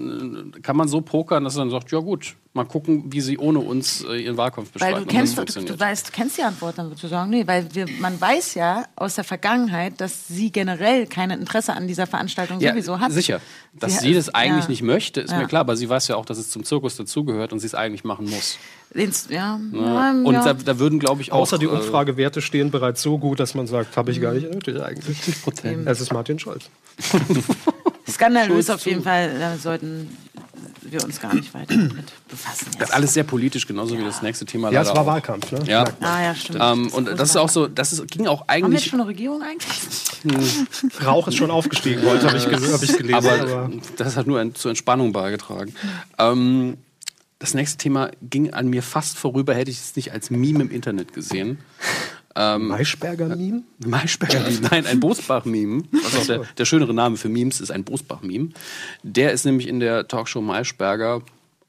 kann man so pokern, dass man sagt, ja gut, mal gucken, wie Sie ohne uns äh, Ihren Wahlkampf Weil bestreiten. du kennst, du, du weißt, du kennst die Antwort dann sozusagen. Nee, weil wir, man weiß ja aus der Vergangenheit, dass sie generell kein Interesse an dieser Veranstaltung ja, sowieso hat. Sicher. Dass Sie sie, das eigentlich ja. nicht möchte, ist Ja. mir klar, aber sie weiß ja auch, dass es zum Zirkus dazugehört und sie es eigentlich machen muss. Den's- ja, Ja. Und ja. da, da würden, glaube ich, auch. Außer die äh, Umfragewerte stehen bereits so gut, dass man sagt, habe ich gar nicht nötig eigentlich. Prozent. Es ist Martin Scholz. Skandalös auf jeden zu. Fall. Da sollten wir uns gar nicht weiter damit befassen. Das ist alles sehr politisch, genauso wie das nächste Thema. Ja, es war auch. Wahlkampf, ne? Ja. Ah ja, stimmt. Ähm, und das ist auch so, das ist, ging auch Haben wir jetzt eigentlich. schon eine Regierung eigentlich? Rauch ist schon aufgestiegen heute, habe ich, hab ich gelesen. aber, Aber, das hat nur zur Entspannung beigetragen. Ähm, das nächste Thema ging an mir fast vorüber, hätte ich es nicht als Meme im Internet gesehen. Ähm, Maischberger-Meme? Maischberger-Meme, nein, ein Bosbach-Meme. Was auch der, der schönere Name für Memes ist, ein Bosbach-Meme. Der ist nämlich in der Talkshow Maischberger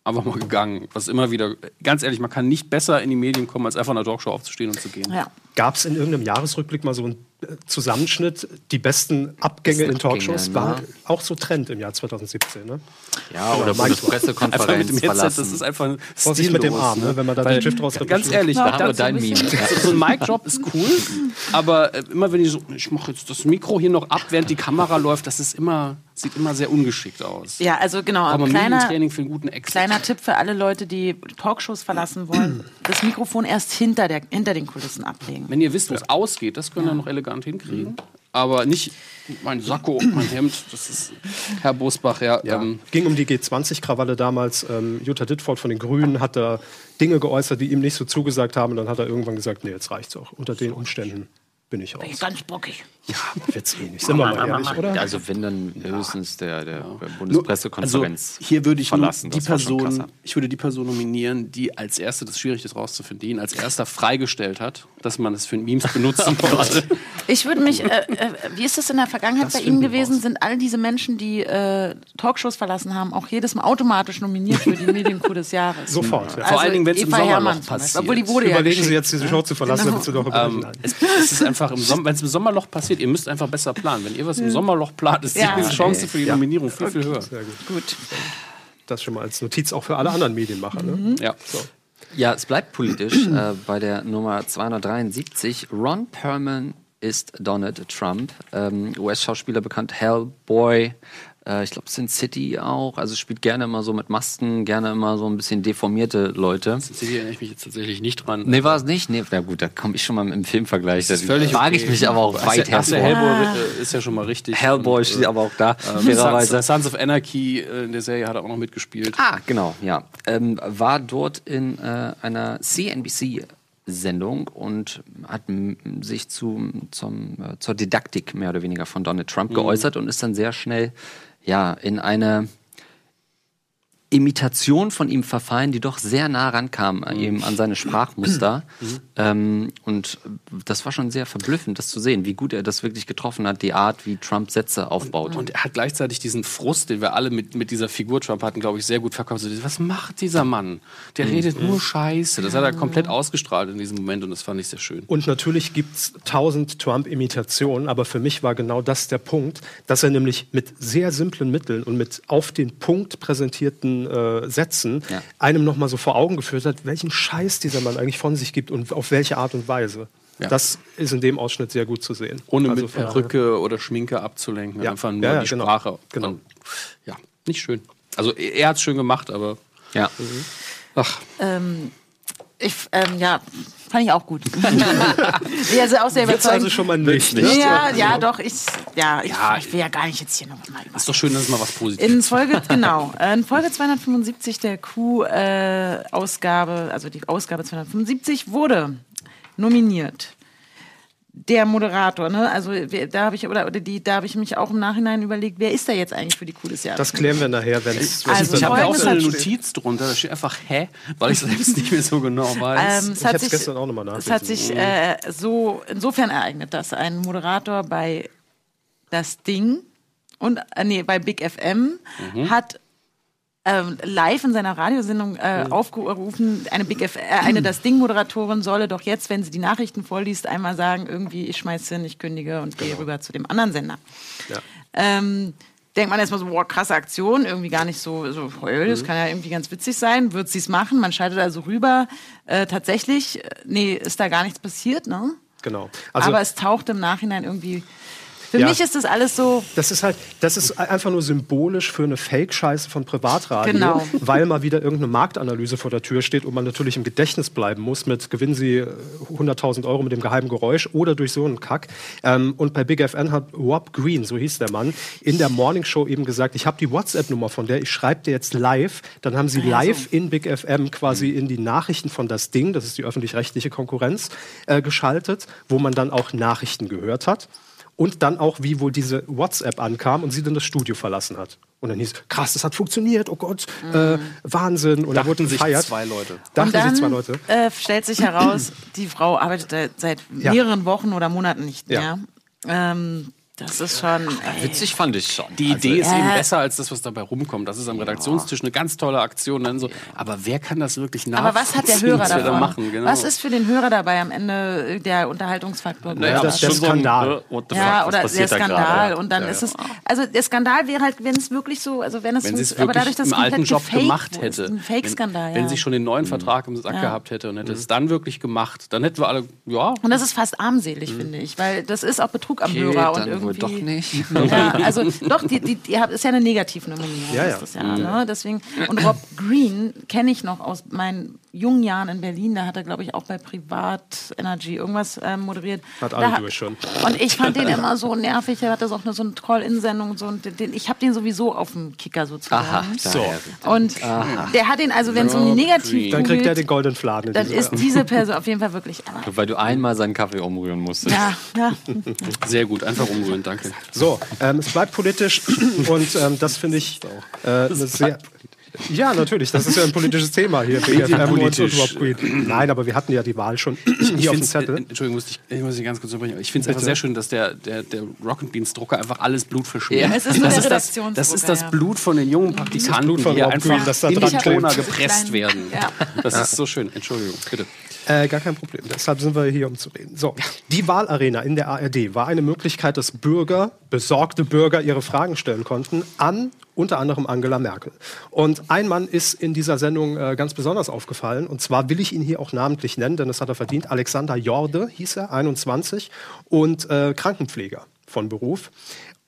einfach mal gegangen. Was immer wieder, ganz ehrlich, man kann nicht besser in die Medien kommen, als einfach in der Talkshow aufzustehen und zu gehen. Ja. Gab es in irgendeinem Jahresrückblick mal so äh, Zusammenschnitt, die besten Abgänge in Talkshows? Abgänge, War ne? auch so Trend im Jahr 2017, ne? Ja, oder Mike Drop. Einfach mit dem Headset, das ist einfach Vorsicht mit dem Arm, ne, wenn man da Weil, den Stift raus Ganz ehrlich, Da da haben wir dein Meme. So ein Mic-Drop ist cool, aber äh, immer wenn ich so, ich mache jetzt das Mikro hier noch ab, während die Kamera läuft, das ist immer, sieht immer sehr ungeschickt aus. Ja, also genau. Aber kleiner, Medientraining für einen guten Exit. kleiner Tipp für alle Leute, die Talkshows verlassen wollen: Das Mikrofon erst hinter, der, hinter den Kulissen ablegen. Wenn ihr wisst, wo es ausgeht, das können wir noch elegant hinkriegen. Aber nicht mein Sakko, mein Hemd, das ist Herr Bosbach, ja. Ja. Ähm, Ging um die G20-Krawalle damals. Ähm, Jutta Dittfort von den Grünen hat da Dinge geäußert, die ihm nicht so zugesagt haben. Und dann hat er irgendwann gesagt, nee, jetzt reicht's auch. Unter den Umständen bin ich raus. Ganz bockig. Ja, wird's eh nicht. Sind wir mal ehrlich, oder? Also wenn dann höchstens der, der Bundespressekonferenz Also hier würde ich verlassen. die Person, ich würde die Person nominieren, die als erste, das ist schwierig, das rauszufinden, die ihn als erster freigestellt hat, dass man es für Memes benutzen konnte. Ich würde mich, äh, äh, wie ist das in der Vergangenheit Das bei Ihnen gewesen? Sind all diese Menschen, die äh, Talkshows verlassen haben, auch jedes Mal automatisch nominiert für die Medienkuh des Jahres? Sofort, ja. Vor allen Dingen, wenn es im Herrmann zum Beispiel. passiert. Obwohl die wurde ja Überlegen Sie geschickt, jetzt, diese ne? Show zu verlassen, Genau. damit Sie doch. Ähm, es, es ist einfach im Sommer, wenn es im Sommerloch passiert, ihr müsst einfach besser planen. Wenn ihr was im Sommerloch plant, ist Ja. die Chance für die Ja. Nominierung viel, viel höher. Sehr gut. Gut. Das schon mal als Notiz auch für alle anderen Medienmacher. Ne? Mhm. Ja. So. Ja, es bleibt politisch äh, bei der Nummer 273. Ron Perlman ist Donald Trump. Ähm, US-Schauspieler bekannt, Hellboy. Äh, ich glaube, Sin City auch. Also spielt gerne immer so mit Masken, gerne immer so ein bisschen deformierte Leute. Sin City erinnere ich mich jetzt tatsächlich nicht dran. Nee, war es nicht? Nee, na gut, da komme ich schon mal im Filmvergleich. Da völlig ich okay. mich aber auch Ach, weit hervor. Hellboy äh, ist ja schon mal richtig. Hellboy Und, steht aber auch da, ähm, fairerweise. Sons, Sons of Anarchy äh, in der Serie hat er auch noch mitgespielt. Ah, genau, ja. Ähm, war dort in äh, einer CNBC-Sendung und hat sich zu, zum, äh, zur Didaktik mehr oder weniger von Donald Trump Mhm. geäußert und ist dann sehr schnell ja, in eine Imitation von ihm verfallen, die doch sehr nah rankam an, ihm, an seine Sprachmuster. Ähm, und das war schon sehr verblüffend, das zu sehen, wie gut er das wirklich getroffen hat, die Art, wie Trump Sätze aufbaut. Und er hat gleichzeitig diesen Frust, den wir alle mit, mit dieser Figur Trump hatten, glaube ich, sehr gut verkauft. Was macht dieser Mann? Der Mhm. redet nur Scheiße. Das hat er komplett ausgestrahlt in diesem Moment und das fand ich sehr schön. Und natürlich gibt es tausend Trump-Imitationen, aber für mich war genau das der Punkt, dass er nämlich mit sehr simplen Mitteln und mit auf den Punkt präsentierten äh, Sätzen Ja. einem nochmal so vor Augen geführt hat, welchen Scheiß dieser Mann eigentlich von sich gibt und auf welche Art und Weise. Ja. Das ist in dem Ausschnitt sehr gut zu sehen. Ohne Also mit Perücke oder Schminke abzulenken, Ja. einfach nur Ja, ja, die genau. Sprache. Genau. Und, ja, nicht schön. Also er, hat es schön gemacht, aber Ja. ach, Ähm, ich, ähm, ja, fand ich auch gut. ja, also auch sehr überzeugend. also schon mal nicht. Ja, ne? ja, ja, doch. Ich, ja, ich, Ja. ich will ja gar nicht jetzt hier noch mal über. ist doch schön, dass es mal was Positives In Folge, genau, äh, in Folge 275 der Q-Ausgabe, also die Ausgabe 275, wurde nominiert der Moderator, ne? Also wer- da habe ich oder, oder die, da habe ich mich auch im Nachhinein überlegt, wer ist da jetzt eigentlich für die des Jahres? Das klären wir nachher, wenn es Also, Ich habe auch so eine Notiz drunter, da steht einfach hä, weil ich selbst nicht mehr so genau weiß. Ähm, es Ich sich, gestern auch noch mal es hat nachgelesen. sich äh, so insofern ereignet, dass ein Moderator bei Das Ding und äh, nee, bei Big FM Mhm. hat ähm, live in seiner Radiosendung äh, Mhm. aufgerufen, eine Big F äh, eine Das Ding Moderatorin solle doch jetzt, wenn sie die Nachrichten vorliest, einmal sagen, irgendwie ich schmeiß hin, ich kündige und gehe rüber zu dem anderen Sender. Ja. Ähm, denkt man erstmal so, boah, krasse Aktion, irgendwie gar nicht so, so heul, das kann ja irgendwie ganz witzig sein. Wird sie es machen? Man schaltet also rüber. Äh, tatsächlich, äh, nee, ist da gar nichts passiert, ne? Genau. Also Aber es taucht im Nachhinein irgendwie Für Ja. mich ist das alles so. Das ist halt, das ist einfach nur symbolisch für eine Fake-Scheiße von Privatradio, Genau. weil mal wieder irgendeine Marktanalyse vor der Tür steht und man natürlich im Gedächtnis bleiben muss mit gewinnen Sie äh, 100.000 Euro mit dem geheimen Geräusch oder durch so einen Kack. Ähm, und bei Big FN hat Rob Green, so hieß der Mann, in der Morning Show eben gesagt, ich habe die WhatsApp-Nummer von der, ich schreibe dir jetzt live. Dann haben sie live in Big FM quasi in die Nachrichten von das Ding, das ist die öffentlich-rechtliche Konkurrenz, äh, geschaltet, wo man dann auch Nachrichten gehört hat. Und dann auch, wie wohl diese WhatsApp ankam und sie dann das Studio verlassen hat. Und dann hieß, krass, das hat funktioniert, oh Gott, äh, Wahnsinn. Und da wurde Dachten sich gefeiert. zwei Leute. Dachten und dann sich zwei Leute. Äh, stellt sich heraus, die Frau arbeitet seit- seit Ja. mehreren Wochen oder Monaten nicht Ja. mehr. Ähm, das ist schon. Ey. Witzig fand ich schon. Die Idee ist Also, eben äh, besser als das, was dabei rumkommt. Das ist am Redaktionstisch eine ganz tolle Aktion. Dann so. Aber wer kann das wirklich nachvollziehen? Aber was hat der Hörer wir da davon? machen? Genau. Was ist für den Hörer dabei am Ende der Unterhaltungsfaktor? Naja, das ist was? schon so ein, Skandal. the ja, oder der Skandal. Ja. Und dann Ja, ist ja. es. Also der Skandal wäre halt, wenn es wirklich so, also wenn es wenn funkt- aber wirklich dadurch, dass im es alten Job gemacht ist hätte, Ein Fake-Skandal, wenn, ja. wenn sie schon den neuen Vertrag im Sack Ja. gehabt hätte und hätte es dann wirklich gemacht, dann hätten wir alle, ja, Und das ist fast armselig, finde ich, weil das ist auch Betrug am Hörer und irgendwie. wohl doch nicht. Ja, also doch, die, die, die habt- ist ja eine Negativnominierung. Ja, ja. Ist das ja, ne? Deswegen, und Rob Green kenne ich noch aus meinen jungen Jahren in Berlin. Da hat er, glaube ich, auch bei Privat Energy irgendwas ähm, moderiert. Hat Da alle hat- durch schon. Und ich fand den immer so nervig. Er hatte so auch eine, so eine Call-In-Sendung. und So, und den, ich habe den sowieso auf dem Kicker sozusagen. Aha, So. Und Aha. der hat den, also wenn es um die Negativ Dann kriegt er den goldenen Fladen. in dann ist diese Person auf jeden Fall wirklich. Weil du einmal seinen Kaffee umrühren musstest. ja, ja. sehr gut, einfach umrühren, danke. So, ähm, es bleibt politisch und ähm, das finde ich äh, eine sehr. Ja, natürlich, das ist ja ein politisches Thema hier. Big FM und. Nein, aber wir hatten ja die Wahl schon hier auf dem find's- Zettel. äh, Entschuldigung, muss ich, ich muss dich ganz kurz unterbrechen. Ich finde es einfach sehr schön, dass der, der, der Rocket Beans Drucker einfach alles Blut verschmiert. Ja, es ist nur das, der ist das, das ist das. Blut von den jungen Praktikanten, Blut von die Rob Green, einfach das da in die. Toner gepresst werden. Ja. Das ist so schön. Entschuldigung, bitte. Äh, gar kein Problem. Deshalb sind wir hier, um zu reden. So, die Wahlarena in der ARD war eine Möglichkeit, dass Bürger, besorgte Bürger, ihre Fragen stellen konnten an unter anderem Angela Merkel. Und ein Mann ist in dieser Sendung äh, ganz besonders aufgefallen. Und zwar will ich ihn hier auch namentlich nennen, denn das hat er verdient. Alexander Jorde hieß er, 21 und äh, Krankenpfleger von Beruf.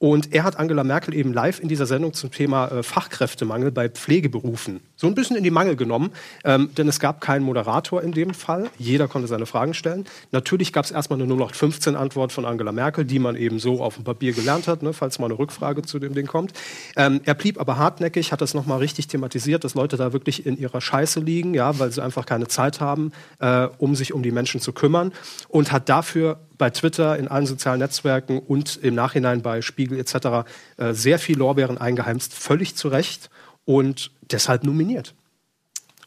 Und er hat Angela Merkel eben live in dieser Sendung zum Thema äh, Fachkräftemangel bei Pflegeberufen so ein bisschen in die Mangel genommen, ähm, denn es gab keinen Moderator in dem Fall. Jeder konnte seine Fragen stellen. Natürlich gab es erstmal eine 0815-Antwort von Angela Merkel, die man eben so auf dem Papier gelernt hat, ne, falls mal eine Rückfrage zu dem Ding kommt. Ähm, er blieb aber hartnäckig, hat das nochmal richtig thematisiert, dass Leute da wirklich in ihrer Scheiße liegen, ja, weil sie einfach keine Zeit haben, äh, um sich um die Menschen zu kümmern und hat dafür bei Twitter, in allen sozialen Netzwerken und im Nachhinein bei Spiegel etc. Äh, sehr viel Lorbeeren eingeheimst, völlig zu Recht und deshalb nominiert.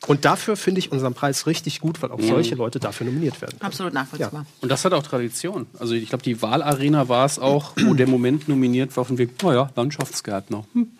Und dafür finde ich unseren Preis richtig gut, weil auch Mhm. solche Leute dafür nominiert werden. Absolut nachvollziehbar. Und das hat auch Tradition. Also ich glaube, die Wahlarena war es auch, wo der Moment nominiert war von wegen, naja, Landschaftsgärtner. Hm.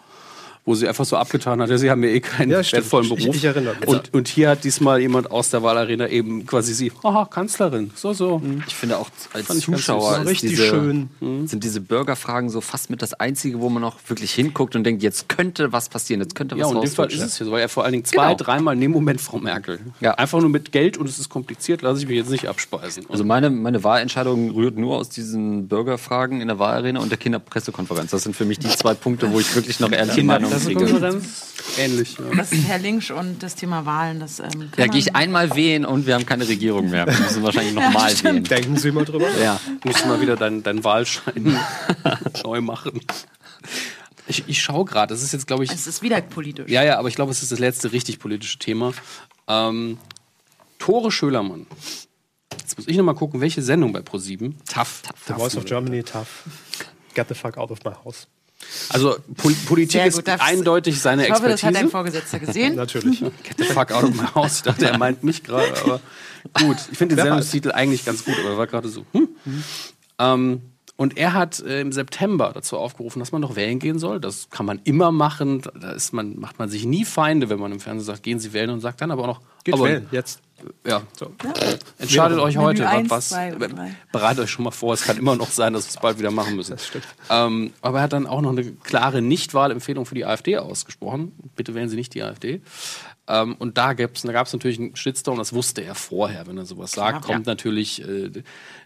Wo sie einfach so abgetan hat, ja, sie haben ja eh keinen Ja, wertvollen Ich- Beruf. ich erinnere mich. und, und hier hat diesmal jemand aus der Wahlarena eben quasi sie, haha, Kanzlerin, so, so. Ich finde auch als ich Zuschauer Richtig diese, schön. sind diese Bürgerfragen so fast mit das Einzige, wo man noch wirklich hinguckt und denkt, jetzt könnte was passieren, jetzt könnte was Ja, und in dem Fall ist es ja so, weil er vor allen Dingen zwei, Genau. dreimal in dem Moment Frau Merkel. Ja. Einfach nur mit Geld und es ist kompliziert, lasse ich mich jetzt nicht abspeisen. Also meine, meine Wahlentscheidung rührt nur aus diesen Bürgerfragen in der Wahlarena und der Kinderpressekonferenz. Das sind für mich die zwei Punkte, wo ich wirklich noch ehrliche Meinung kriege. Kinderpressekonferenz, ähnlich. Ja. Das ist Herr Links und das Thema Wahlen. Das, ähm, Da gehe ich einmal wählen und wir haben keine Regierung mehr. Wir müssen wahrscheinlich nochmal Ja, wählen. Denken Sie mal drüber. Ja. Musst du mal wieder deinen dein Wahlschein neu machen. Ich, ich schaue gerade, das ist jetzt, glaube ich, Es ist wieder politisch. Ja, ja, aber ich glaube, es ist das letzte richtig politische Thema. Ähm, Tore Schölermann. Jetzt muss ich noch mal gucken, welche Sendung bei ProSieben. Tough. The Voice of Germany, tough. Get the fuck out of my house. Also Pol Politik ist gut, das- eindeutig seine Ich hoffe, das Expertise. hat dein Vorgesetzter gesehen. Natürlich. Get the fuck out of my house. Ich dachte, er meint mich gerade, aber gut. Ich finde den. Sendungstitel eigentlich ganz gut, aber er war gerade so. Hm? Ähm, und er hat äh, im September dazu aufgerufen, dass man doch wählen gehen soll. Das kann man immer machen. Da ist man, macht man sich nie Feinde, wenn man im Fernsehen sagt, gehen Sie wählen und sagt dann aber auch noch. Geht aber, wählen, jetzt. Ja. Entscheidet euch Menü heute, eins, was. zwei. Bereitet euch schon mal vor, es kann immer noch sein, dass wir es bald wieder machen müssen. Ähm, aber er hat dann auch noch eine klare Nichtwahlempfehlung für die AfD ausgesprochen. Bitte wählen Sie nicht die AfD. Ähm, und da gab es da natürlich einen Shitstorm, das wusste er vorher. Wenn er sowas sagt, Klar, kommt natürlich äh,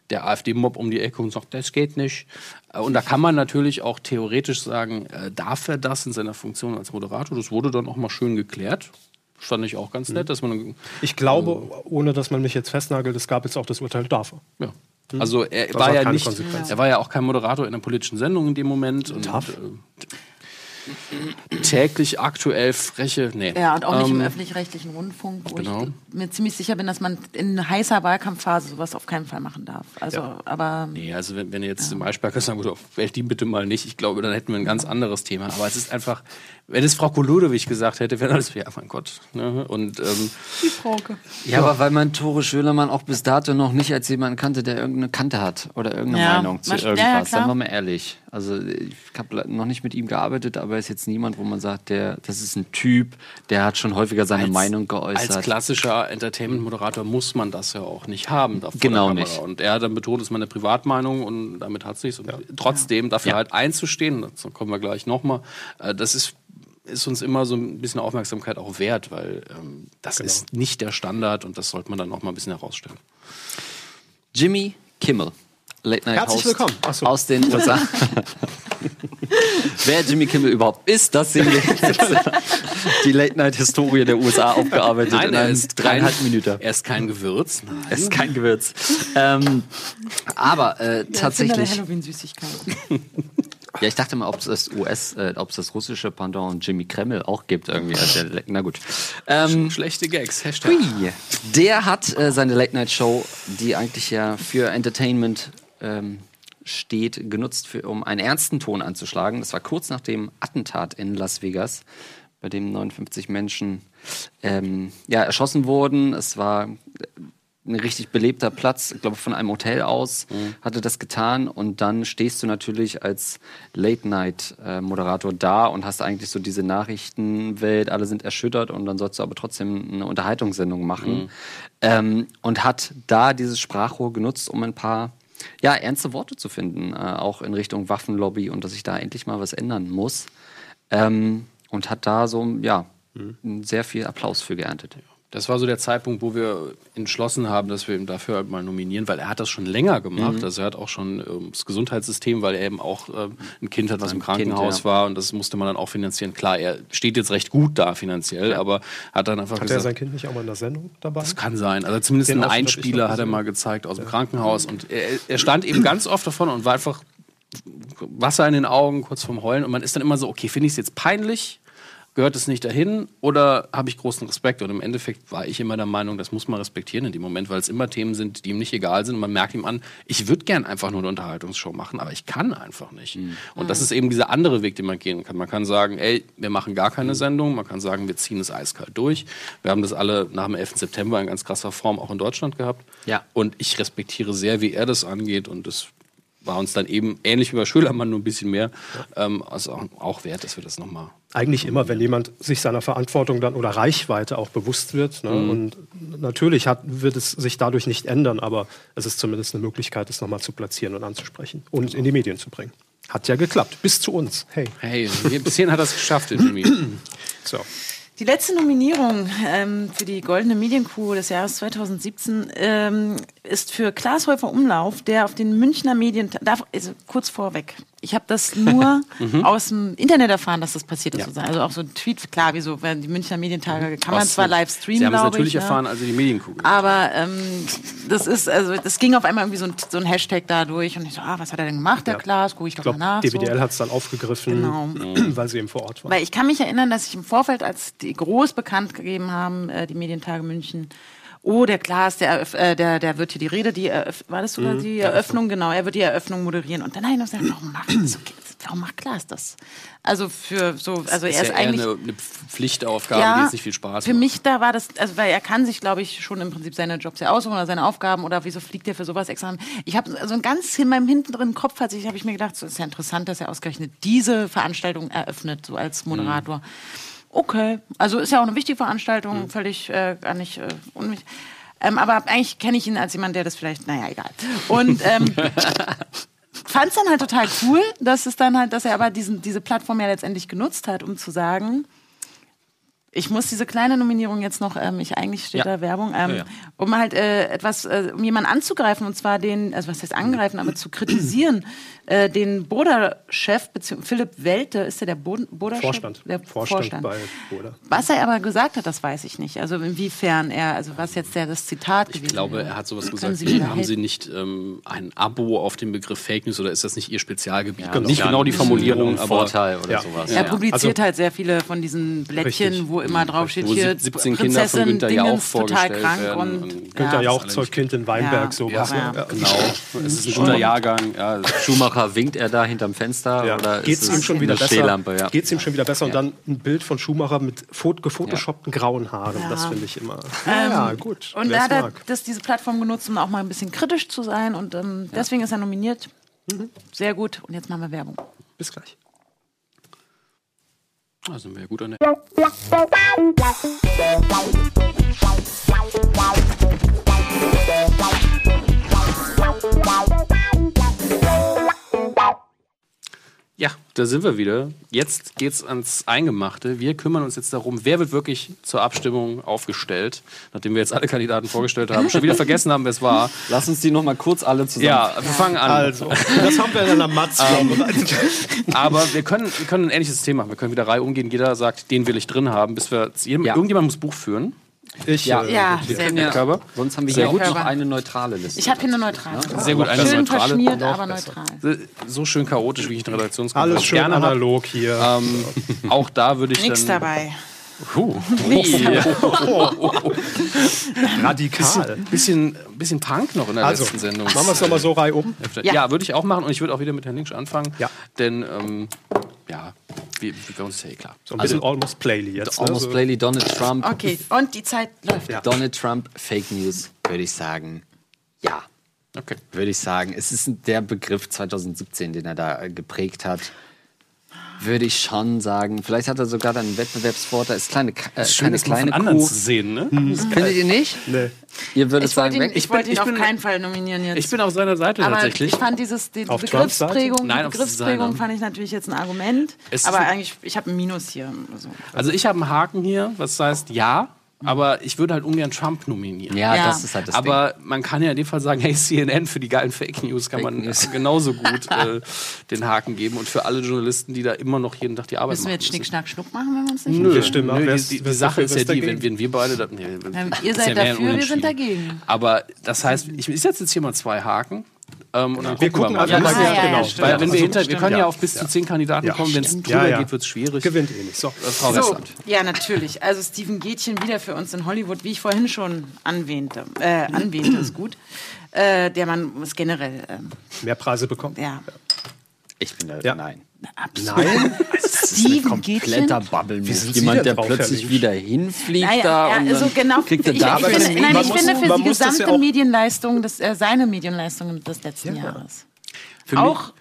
der AfD-Mob um die Ecke und sagt, das geht nicht. Äh, Und da kann man natürlich auch theoretisch sagen, äh, darf er das in seiner Funktion als Moderator? Das wurde dann auch mal schön geklärt. Fand ich auch ganz nett, dass man. Ich glaube, ohne dass man mich jetzt festnagelt, es gab jetzt auch das Urteil dafür. Ja. Also er Das war ja keine nicht, er war ja auch kein Moderator in einer politischen Sendung in dem Moment. Und, äh, täglich aktuell freche, nee. Ja, und auch nicht im Ähm, öffentlich-rechtlichen Rundfunk, wo genau. ich mir ziemlich sicher bin, dass man in heißer Wahlkampfphase sowas auf keinen Fall machen darf. Also, Ja. aber Nee, also wenn, wenn ihr jetzt im Eisberger sagen würde, wählt die bitte mal nicht, ich glaube, dann hätten wir ein ganz anderes Thema. Aber es ist einfach, wenn es Frau Koludowich gesagt hätte, wäre alles, ja, mein Gott. Ne? Und ähm, die Frauke. Ja, aber weil man Tore Schölermann auch bis dato noch nicht als jemanden kannte, der irgendeine Kante hat oder irgendeine Ja, Meinung zu ja, irgendwas. ja. Seien wir mal ehrlich. Also ich habe noch nicht mit ihm gearbeitet, aber er ist jetzt niemand, wo man sagt, der, das ist ein Typ, der hat schon häufiger seine Als- Meinung geäußert. als klassischer Entertainment-Moderator muss man das ja auch nicht haben. Genau nicht. Und er hat dann betont, es ist meine Privatmeinung und damit hat sich's. Und trotzdem dafür Ja. halt einzustehen, dazu kommen wir gleich nochmal, äh, das ist ist uns immer so ein bisschen Aufmerksamkeit auch wert, weil ähm, das Genau. ist nicht der Standard und das sollte man dann noch mal ein bisschen herausstellen. Jimmy Kimmel. Late Night Herzlich Host willkommen. So. aus den USA. Wer Jimmy Kimmel überhaupt ist, das sehen wir jetzt. Die Late Night Historie der USA aufgearbeitet in er einem ist dreieinhalb kein, Minuten. Er ist kein Gewürz. Nein. Es ist kein Gewürz. Ähm, aber äh, Ja, Erfinder der tatsächlich. Ja, ich dachte mal, ob es das US, äh, ob es das russische Pendant Jimmy Kremmel auch gibt irgendwie. Also na gut. Ähm, Schlechte Gags. Hashtag. Hui. Der hat äh, seine Late Night Show, die eigentlich ja für Entertainment ähm, steht, genutzt, für, um einen ernsten Ton anzuschlagen. Das war kurz nach dem Attentat in Las Vegas, bei dem 59 Menschen ähm, ja, erschossen wurden. Es war ein richtig belebter Platz, ich glaube von einem Hotel aus, hatte das getan. Und dann stehst du natürlich als Late-Night-Moderator da und hast eigentlich so diese Nachrichtenwelt, alle sind erschüttert und dann sollst du aber trotzdem eine Unterhaltungssendung machen. Ähm, und hat da dieses Sprachrohr genutzt, um ein paar ja, ernste Worte zu finden, äh, auch in Richtung Waffenlobby und dass sich da endlich mal was ändern muss. Ähm, und hat da so, ja, sehr viel Applaus für geerntet. Das war so der Zeitpunkt, wo wir entschlossen haben, dass wir ihn dafür halt mal nominieren, weil er hat das schon länger gemacht. Mhm. Also er hat auch schon ähm, das Gesundheitssystem, weil er eben auch ähm, ein Kind hat, was Ein im Krankenhaus Kind, ja. war und das musste man dann auch finanzieren. Klar, er steht jetzt recht gut da finanziell, aber hat dann einfach Hat er gesagt, sein Kind nicht auch mal in der Sendung dabei? das kann sein. Also zumindest Den einen Einspieler hat er mal gezeigt aus dem Krankenhaus und er, er stand eben ganz oft davon und war einfach Wasser in den Augen, kurz vorm Heulen und man ist dann immer so, okay, finde ich es jetzt peinlich? Gehört es nicht dahin oder habe ich großen Respekt? Und im Endeffekt war ich immer der Meinung, das muss man respektieren in dem Moment, weil es immer Themen sind, die ihm nicht egal sind. Und man merkt ihm an, ich würde gern einfach nur eine Unterhaltungsshow machen, aber ich kann einfach nicht. Und das ist eben dieser andere Weg, den man gehen kann. Man kann sagen, ey, wir machen gar keine Sendung. Man kann sagen, wir ziehen es eiskalt durch. Wir haben das alle nach dem 11. September in ganz krasser Form auch in Deutschland gehabt. Ja. Und ich respektiere sehr, wie er das angeht. Und das war uns dann eben ähnlich wie bei Schölermann nur ein bisschen mehr. Ähm, also auch, auch wert, dass wir das nochmal Eigentlich immer, wenn jemand sich seiner Verantwortung dann oder Reichweite auch bewusst wird. Ne? Mhm. Und natürlich hat, wird es sich dadurch nicht ändern, aber es ist zumindest eine Möglichkeit, es nochmal zu platzieren und anzusprechen und in die Medien zu bringen. Hat ja geklappt, bis zu uns. Hey. Hey, bis hierhin hat er es geschafft, Jimmy. So. Die letzte Nominierung ähm, für die Goldene Medienkuh des Jahres 2017 ähm, ist für Klaas Häufer Umlauf, der auf den Münchner Medien... Darf, also kurz vorweg. Ich habe das nur Mhm. aus dem Internet erfahren, dass das passiert ist. Ja. Also auch so ein Tweet, klar, wie so, wenn die Münchner Medientage kann man zwar live streamen, Sie haben es glaube natürlich ich, ne? erfahren, als Sie die Medienkugel. Aber ähm, das ist, also das ging auf einmal irgendwie so ein, so ein Hashtag da durch und ich so, ah, was hat er denn gemacht, der Ja. Klaas? Gucke ich Ich doch glaube, mal nach. DWDL so. hat es dann aufgegriffen, Genau. weil sie eben vor Ort war. Weil ich kann mich erinnern, dass ich im Vorfeld, als die groß bekannt gegeben haben, äh, die Medientage München, oh, der Klaas, der, äh, der, der wird hier die Rede, die Eröff war das sogar Mhm. die Eröffnung, genau, er wird die Eröffnung moderieren. Und dann habe ich noch gesagt, warum macht das? Warum macht Klaas das? Also für so, also das er ist ist ja eigentlich eine, eine Pflichtaufgabe, die jetzt nicht viel Spaß für macht. mich da war das, also weil er kann sich, glaube ich, schon im Prinzip seine Jobs ja aussuchen oder seine Aufgaben oder wieso fliegt er für sowas extra. Ich habe also ein ganz in meinem hinteren Kopf hat sich, habe ich mir gedacht, so ist ja interessant, dass er ausgerechnet diese Veranstaltung eröffnet, so als Moderator. Mhm. Okay, also ist ja auch eine wichtige Veranstaltung, völlig äh, gar nicht äh, unwichtig. Ähm, aber eigentlich kenne ich ihn als jemand, der das vielleicht, naja, egal. Und ähm, fand es dann halt total cool, dass es dann halt, dass er aber diesen, diese Plattform ja letztendlich genutzt hat, um zu sagen, Ich muss diese kleine Nominierung jetzt noch, ähm, ich eigentlich steht Ja. da Werbung, ähm, Ja, ja. um halt äh, etwas, äh, um jemanden anzugreifen und zwar den, also was heißt angreifen, aber zu kritisieren, äh, den Boda-Chef, Philipp Welte, ist der der Bod- Boda-Chef? Vorstand. Der Vorstand, bei Boda. Was er aber gesagt hat, das weiß ich nicht. Also inwiefern er, also was jetzt der das Zitat Ich glaube, er hat sowas gesagt. Sie haben Sie nicht ähm, ein Abo auf den Begriff Fake News oder ist das nicht Ihr Spezialgebiet? Genau. Nicht Ja, genau die Formulierung, aber Vorteil oder ja. sowas. Er Ja. publiziert Also- halt sehr viele von diesen Blättchen, Richtig. wo immer drauf steht, Wo hier 17 Kinder von Günther Jauch Dingens total vorgestellt krank werden und, und Günther ja. Jauch zur Kind in Weinberg, Ja. sowas. Ja. ne? Genau. Es ist ein guter Jahrgang. Ja. Schumacher winkt er da hinterm Fenster Ja. oder Geht's ist ihm es schon wieder? Stehlampe? Ja. Geht's ihm schon wieder besser? Und dann ein Bild von Schumacher mit fot gefotoshoppten grauen Haaren. Ja. Das finde ich immer. Ähm, ja, gut. Und da hat er das, diese Plattform genutzt, um auch mal ein bisschen kritisch zu sein. Und ähm, deswegen ist er nominiert. Sehr gut. Und jetzt machen wir Werbung. Bis gleich. Da sind wir ja gut an der. Ja, da sind wir wieder. Jetzt geht's ans Eingemachte. Wir kümmern uns jetzt darum, wer wird wirklich zur Abstimmung aufgestellt, nachdem wir jetzt alle Kandidaten vorgestellt haben, schon wieder vergessen haben, wer es war. Lass uns die noch mal kurz alle zusammen. Ja, wir fangen an. Also, das haben wir in einer Matz Ähm, vorbereitet. Aber wir können, wir können ein ähnliches System machen. Wir können wieder Reihe umgehen. Jeder sagt, den will ich drin haben, bis wir. Jedem, Ja. Irgendjemand muss Buch führen. Ich, Ja. äh, Ja, hier. sehr Ja, gut. Körper. sonst haben wir Sehr hier gut. noch eine neutrale Liste. Ich habe hier eine neutrale. Sehr gut, eine Schön neutrale. verschmiert, aber neutral. So schön chaotisch, wie ich den Redaktionskonferenz Alles schön gerne hab. analog hier. Ähm, auch da würde ich Nix dann. dabei. Puh. Nix Radikal. Bisschen, bisschen Punk noch in der Also, letzten Sendung. machen wir es nochmal so Reihe um. Ja, Ja. würde ich auch machen und ich würde auch wieder mit Herrn Linksch anfangen. Ja. Denn, ähm, ja, wir, wir uns ist ja eh klar. So ein bisschen Almost Playly jetzt. ne? Almost so. Plainly Donald Trump. Okay, und die Zeit läuft. Ja. Donald Trump Fake News, würde ich sagen. Ja, Okay. würde ich sagen. Es ist der Begriff 2017, den er da äh, geprägt hat. Würde ich schon sagen. Vielleicht hat er sogar dann einen Wettbewerbsvorteil. Ist kleine, äh, Schön, keine das von kleine anderen Kuh. zu sehen, ne? Findet ihr nicht? Nee. Ihr würdet Ich wollte sagen, ihn, weg. ich wollte ihn ich auf bin- keinen Fall nominieren jetzt. Ich bin auf seiner Seite aber tatsächlich. ich fand dieses die Auf? Begriffsprägung, Nein, die Begriffsprägung fand ich natürlich jetzt ein Argument. Es ist aber eigentlich, ich habe ein Minus hier. Also. Also ich habe einen Haken hier, was heißt ja, aber ich würde halt ungern Trump nominieren. ja, Ja. das ist halt das aber man kann ja in dem Fall sagen, hey, CNN für die geilen Fake News kann Fake man News. genauso gut äh, den Haken geben und für alle Journalisten, die da immer noch jeden Tag die Arbeit Müssen wir machen. jetzt Schnick, müssen. Schnack, Schnuck machen, wenn wir uns nicht Nö, Wir stimmen nö, die, die, die Sache ist ja die, wenn, wenn wir beide... Da, nee, ihr seid dafür, wir sind dagegen. Aber das heißt, ich, ich setze jetzt hier mal zwei Haken. Ähm, und dann Wir gucken gucken wir mal, Ja, ja, genau. ja, stimmt. Weil wenn wir, Also, hinter, wir können ja, auf bis zu zehn Kandidaten Ja, kommen. Wenn es drüber Ja, ja. geht, wird es schwierig. Gewinnt eh nicht. So. Äh, Frau So, Westland. ja, natürlich. Also Steven Gätchen wieder für uns in Hollywood, wie ich vorhin schon anwähnte. Äh, anwähnte ist gut. Äh, der Mann muss generell, ähm, Mehr Preise bekommen. ja. Ich bin da, Ja. nein. Nein. Steven Gätchen? Kompletter Bubble Wie sind Sie Jemand, der plötzlich wieder hinfliegt Naja, da ja, und also genau. kriegt er ich, da ich, aber finde, nein, muss- ich finde für die muss das ja gesamte Medienleistung, des, äh, seine Medienleistung des letzten Jahres. Für mich- auch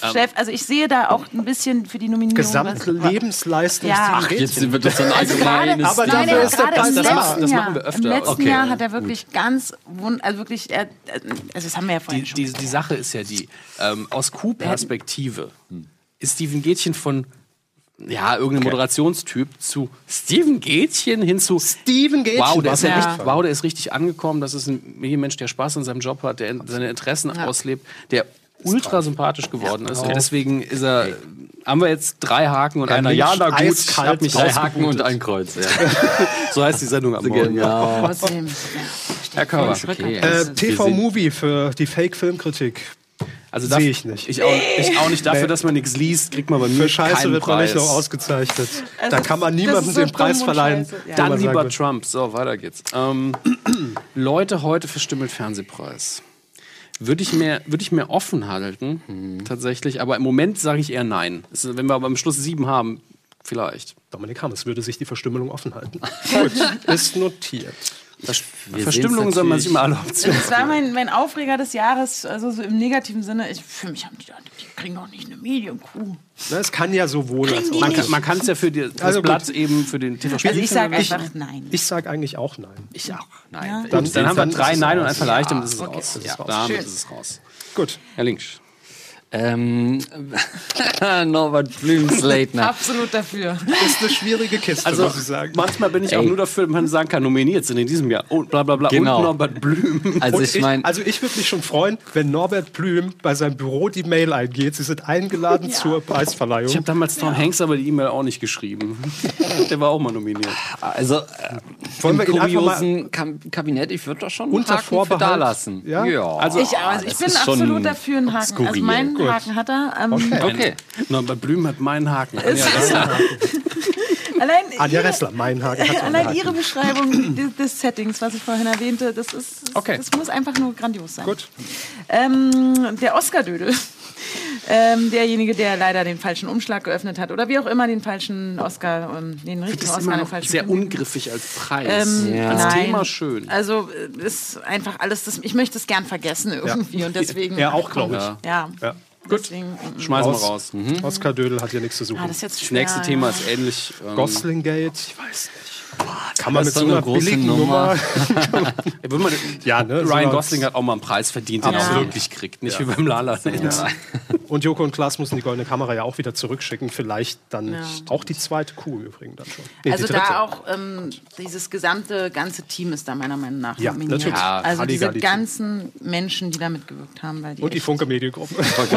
Chef, also ich sehe da auch ein bisschen für die Nominierung. Gesamte Lebensleistung. Ja. Steven Jetzt wird das dann Also gerade, allgemeines Aber nein, dafür ist der Preis im das letzten machen- das Jahr, machen wir öfter. Im letzten Okay. Jahr hat er wirklich ganz, wund also wirklich, er, also das haben wir ja vorhin die, schon. die, die Sache ist ja die, ähm, aus Q-Perspektive ist Steven Gätchen von ja, irgendein Moderationstyp zu Steven Gätchen hin zu Steven Gätchen. Wow, der ist ja, richtig, wow, der ist richtig angekommen. Das ist ein Medienmensch, der Spaß in seinem Job hat, der in- seine Interessen Ja. auslebt, der ultra sympathisch geworden ist. Und deswegen ist er, haben wir jetzt drei Haken und Herr einer Ja, na gut, ich hab mich Drei Haken und ein Kreuz. Ja. So heißt die Sendung am Morgen. Genau. Ja, Herr Körber. Okay. Äh, TV-Movie für die Fake-Filmkritik. Also Sehe ich nicht. Ich auch, ich auch nicht. Dafür, Nee. dass man nichts liest, kriegt man bei mir Für Scheiße keinen wird man nicht noch ausgezeichnet. Also da kann man niemandem so den Preis verleihen. ja. Dann lieber Trump. So, weiter geht's. Ähm, Leute heute für mit Fernsehpreis. Würde ich mir, würde ich mir offen halten, Mhm. tatsächlich. Aber im Moment sage ich eher nein. Ist- Wenn wir aber am Schluss sieben haben, vielleicht. Dominik Hammes würde sich die Verstümmelung offen halten. Gut, ist notiert. Vers Wir Verstümmelungen sehen's soll man sich immer alle Optionen. Das war mein, mein Aufreger des Jahres, also so im negativen Sinne. Ich, für mich haben die, die kriegen doch nicht eine Medienkuh. Na, Es kann ja sowohl als auch. Man kann man kann es ja für die, das Also gut. Blatt eben für den tv Also ich sage Ich- einfach nein. Ich sage eigentlich auch nein. Ich auch. Nein. Ja. Dann, dann haben wir drei Nein und ein Vielleicht, Ja, und das ist okay, raus. das ist Ja, raus. damit Schön. ist es raus. Gut. Herr Links. Ähm, Norbert Blüms Late Night. Absolut dafür. Das ist eine schwierige Kiste, Also, muss ich sagen. manchmal bin ich auch Ey. nur dafür, wenn man sagen kann, nominiert sind in diesem Jahr. Und bla bla bla. Genau. Und Norbert Blüm. Also Und ich meine, also ich würde mich schon freuen, wenn Norbert Blüm bei seinem Büro die Mail eingeht. Sie sind eingeladen zur Preisverleihung. Ich habe damals Tom Hanks aber die E-Mail auch nicht geschrieben. Der war auch mal nominiert. also äh, Wollen im wir kuriosen Kabinett, ich würde doch schon einen Unter Haken für Vorbehalt? da lassen. Ja? Also, Ich, also ich bin absolut dafür, einen Haken. Also skurril. Meinen Gut. Haken hat er. Ähm, Okay. Norbert Blüm hat meinen Haken. Anja, Allein, Anja Ressler, mein Haken. Hat allein Haken. ihre Beschreibung des, des Settings, was ich vorhin erwähnte, das ist, Okay. das muss einfach nur grandios sein. Gut. Ähm, der Oscar-Dödel. Ähm, derjenige, der leider den falschen Umschlag geöffnet hat oder wie auch immer den falschen Oscar, ähm, den richtigen Oscar, immer den noch falschen sehr Film. ungriffig als Preis. Ähm, Ja. Als nein. Thema schön. Also äh, ist einfach alles, das, ich möchte es gern vergessen irgendwie und deswegen. Er auch, glaube ich. Ja. Ja. Ja. Deswegen, mm, mm. Schmeißen wir Raus. raus. Oscar Dödel hat hier nichts zu suchen. Ah, das ist jetzt Das nächste ja. Thema ist ähnlich. ähm, Goslingate, ich weiß nicht. Kann man Das mit so einer eine große billigen Nummer. Nummer. Man, Ja, ne, Ryan so- Gosling hat auch mal einen Preis verdient, den er Ja. auch wirklich kriegt. Nicht wie beim Lala. Und Joko und Klaas müssen die goldene Kamera ja auch wieder zurückschicken. Vielleicht dann Ja. auch die zweite Kuh übrigens dann schon. Nee, Also da auch ähm, dieses gesamte ganze Team ist da meiner Meinung nach Ja, nominiert. natürlich. Ja, also diese ganzen Menschen, die da mitgewirkt haben. Weil die Und die Funke Mediengruppe.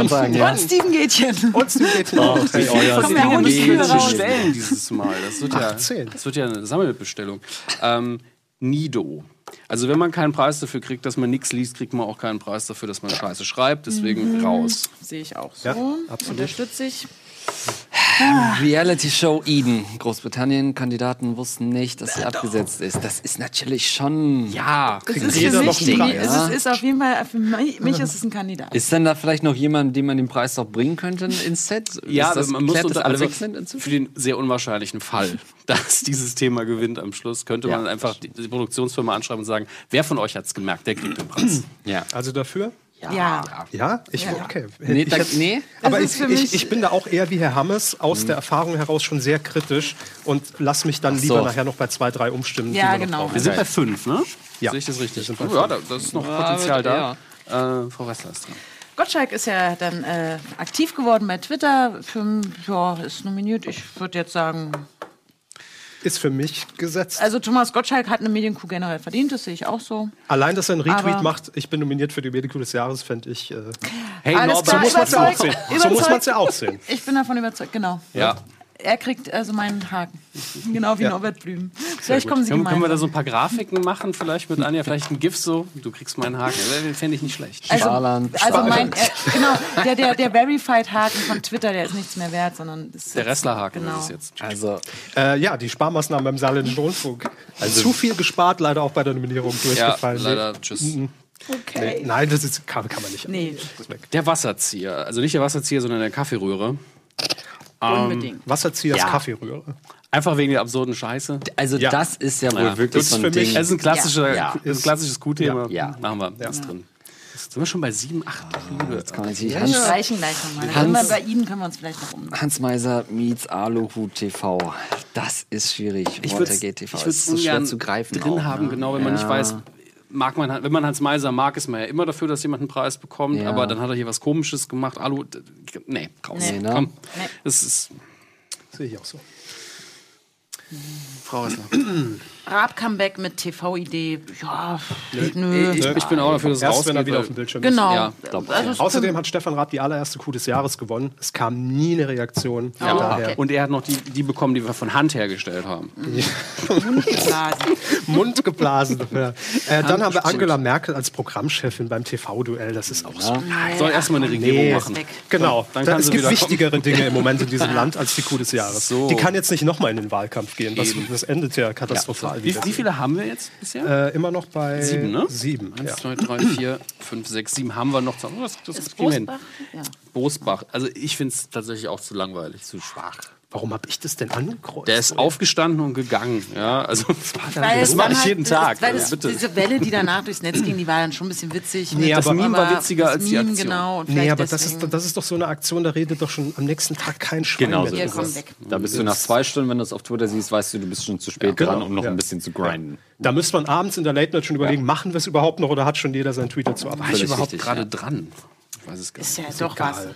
Sagen, ja. Und Steven Gätchen. Und Steve Gates auch. Hey, Oh, ja, Kommen wir Steven Gätchen. bestellen dieses Mal. Das wird, ja, 18. das wird ja eine Sammelbestellung. Ähm, Nido. Also wenn man keinen Preis dafür kriegt, dass man nichts liest, kriegt man auch keinen Preis dafür, dass man Scheiße schreibt. Deswegen Mhm. raus. Sehe ich auch so. Ja, absolut. Unterstütze ich. Reality Show Eden. Großbritannien, Kandidaten wussten nicht, dass sie abgesetzt ist. Das ist natürlich schon. Ja, Das Kriegt ist jeder für noch mich, einen Preis? es ist, ist auf jeden Fall, für mich, mich ist es ein Kandidat. Ist denn da vielleicht noch jemand, dem man den Preis doch bringen könnte ins Set? Ja, ist das, man muss unter, alle also weg sind für den sehr unwahrscheinlichen Fall, dass dieses Thema gewinnt am Schluss, könnte man einfach die, die Produktionsfirma anschreiben und sagen, wer von euch hat es gemerkt, der kriegt den Preis. Ja. Also dafür? Ja. Ja, ich, okay. Nee, ich hätte- nee. Aber ich, ich, ich bin da auch eher wie Herr Hammes aus der Erfahrung heraus schon sehr kritisch und lass mich dann Ach lieber so. nachher noch bei zwei, drei umstimmen. Ja, wir genau. Wir sind bei fünf, ne? Ja. Sehe ich das richtig? Wir sind bei Oh, ja, da, das ist noch Ja, Potenzial da. Äh, Frau Ressler ist dran. Gottschalk ist ja dann äh, aktiv geworden bei Twitter. Für, ja, ist nominiert. Ich würde jetzt sagen, Ist für mich gesetzt. also Thomas Gottschalk hat eine Medienkuh generell verdient, das sehe ich auch so. Allein, dass er einen Retweet Aber- macht, ich bin nominiert für die Medienkuh des Jahres, fände ich. Äh, Hey, Norbert, so muss man es ja auch sehen. So muss man es ja auch sehen. Ich bin davon überzeugt, genau. Ja. Er kriegt also meinen Haken. Genau wie Ja. Norbert Blüm. Vielleicht kommen sie Können, können wir da so ein paar Grafiken machen, vielleicht mit Anja, vielleicht ein GIF so? Du kriegst meinen Haken. Den fände ich nicht schlecht. Also, Sparland. also mein, äh, genau, der, der, der Verified-Haken von Twitter, der ist nichts mehr wert, sondern ist Der Restlerhaken Genau. ist es jetzt. Also, Äh, ja, die Sparmaßnahmen beim Saarländischen Rundfunk. Also, Zu viel gespart, leider auch bei der Nominierung Ja, durchgefallen. leider, tschüss. Nee, Okay. nein, das ist, kann, kann man nicht. Nee, Das ist weg. Der Wasserzieher. Also nicht der Wasserzieher, sondern der Kaffeerührer. Unbedingt. Wasserziehers Ja. Kaffeerührer. Einfach wegen der absurden Scheiße. also Ja. das ist ja wohl Ja, wirklich das so ist ein für mich- Ding. Es ist ein klassischer, Ja. ist ein klassisches Q-Thema. Ja. Ja. Machen wir. Ist drin. Sind wir schon bei sieben, acht Liebe. Jetzt kann man sich Wir Hans, streichen gleich nochmal. Hans- bei Ihnen können wir uns vielleicht noch um. Hans Meiser meets Aluhut TV. Das ist schwierig. Ich würde es ist so schwer zu greifen. drin auch, haben, ne? genau, wenn man nicht Ja. weiß, mag man, wenn man Hans Meiser mag, ist man ja immer dafür, dass jemand einen Preis bekommt, Ja. aber dann hat er hier was Komisches gemacht. Alu, nee, raus. Nee, ne? Komm. Nee. Das ist Sehe ich auch so. Frau Ressler. Raab-Comeback mit TV-Idee. Ja, nö. Ich, ich bin auch dafür, dass es Erst wenn er wieder auf dem Bildschirm Genau. Ja, also Außerdem hat Stefan Raab die allererste Coup des Jahres gewonnen. Es kam nie eine Reaktion. Oh, daher okay. Und er hat noch die, die bekommen, die wir von Hand hergestellt haben. Mundgeblasen. Mund geblasen. ja. äh, dann haben wir Angela Merkel als Programmchefin beim TV-Duell. Das ist auch so. Soll erstmal eine Regierung Nee. machen. Genau. Dann Da, kann es gibt wichtigere Dinge im Moment in diesem Land als die Coup des Jahres. So. Die kann jetzt nicht nochmal in den Wahlkampf gehen. Das, das endet ja katastrophal. Wie, wieder. wie viele haben wir jetzt bisher? Äh, immer noch bei Sieben, ne? Sieben. Eins, Ja. zwei, drei, vier, fünf, sechs, sieben haben wir noch. Oh, das, das hin. Bosbach? Ja. Bosbach. Also ich finde es tatsächlich auch zu langweilig, zu schwach. Warum habe ich das denn angekreuzt? Der ist aufgestanden und gegangen. Ja, also das, war dann, Weil das mache ich halt- jeden Tag. Weil also es, bitte. diese Welle, die danach durchs Netz ging, die war dann schon ein bisschen witzig. Nee, das aber- Meme war witziger das als die Aktion. Genau, Nee, aber das ist, das ist doch so eine Aktion, da redet doch schon am nächsten Tag kein Schwein Genau mehr so ist weg. Da bist du nach zwei Stunden, wenn du es auf Twitter siehst, weißt du, du bist schon zu spät genau. dran, um noch Ja. ein bisschen zu grinden. Da müsste man abends in der Late Night schon überlegen, machen wir es überhaupt noch oder hat schon jeder seinen Tweet dazu war ich überhaupt gerade ja. dran? Weiß es gar Ist nicht. ja doch was.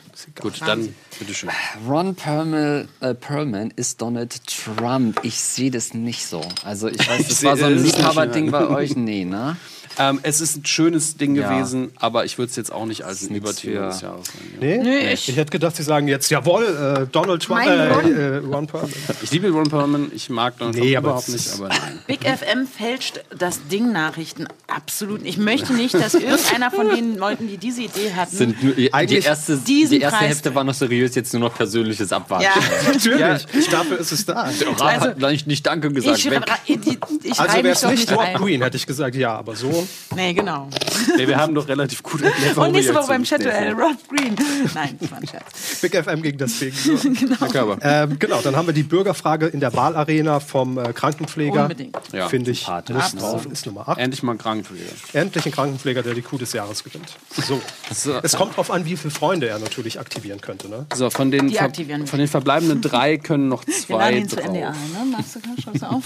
Gut, dann bitteschön. Ron Perlman, äh, Perlman ist Donald Trump. Ich sehe das nicht so. Also ich weiß, Ich das seh- war so ein ist Liebhaberding bei euch. Nee, ne? Ähm, es ist ein schönes Ding Ja. gewesen, aber ich würde es jetzt auch nicht als ein Überthema des Jahres sehen. Nee? Nee, ich, ich- hätte gedacht, sie sagen jetzt, jawohl, äh, Donald Trump, Mein äh, Ron. äh, Ron Perlman. Ich liebe Ron Perlman, ich mag Donald Nee, Trump überhaupt nicht, ist- aber nein. Big FM fälscht das Ding Nachrichten absolut. Ich möchte nicht, dass irgendeiner von den Leuten, die diese Idee hatten, Sind nur, die, Eigentlich erste, diesen die erste Preis- Hälfte war noch seriös, jetzt nur noch persönliches Abwarten. ja, Natürlich, dafür ist es da. Der Rat hat nicht, nicht Danke gesagt. ich, ich Also wäre es nicht Rob. Green, hätte ich gesagt, ja, aber so. Nee, genau. Nee, wir haben doch relativ gut erklärt, warum Und nächste Woche beim Chat-Duell, Rob Green. Nein, das war ein Scherz. Big FM gegen das Ding. So. genau. Ähm, genau, dann haben wir die Bürgerfrage in der Wahlarena vom äh, Krankenpfleger. Unbedingt. Ja, Finde ich, muss drauf, ist Nummer 8. Endlich mal ein Krankenpfleger. Endlich ein Krankenpfleger, der die Kuh des Jahres gewinnt. So. So, Es kommt drauf an, wie viele Freunde er natürlich aktivieren könnte. Ne? so von, den Die ver aktivieren wir. von den verbleibenden drei können noch Wir zwei laden ihn zu drauf. NDR, ne? Machst du, du auf?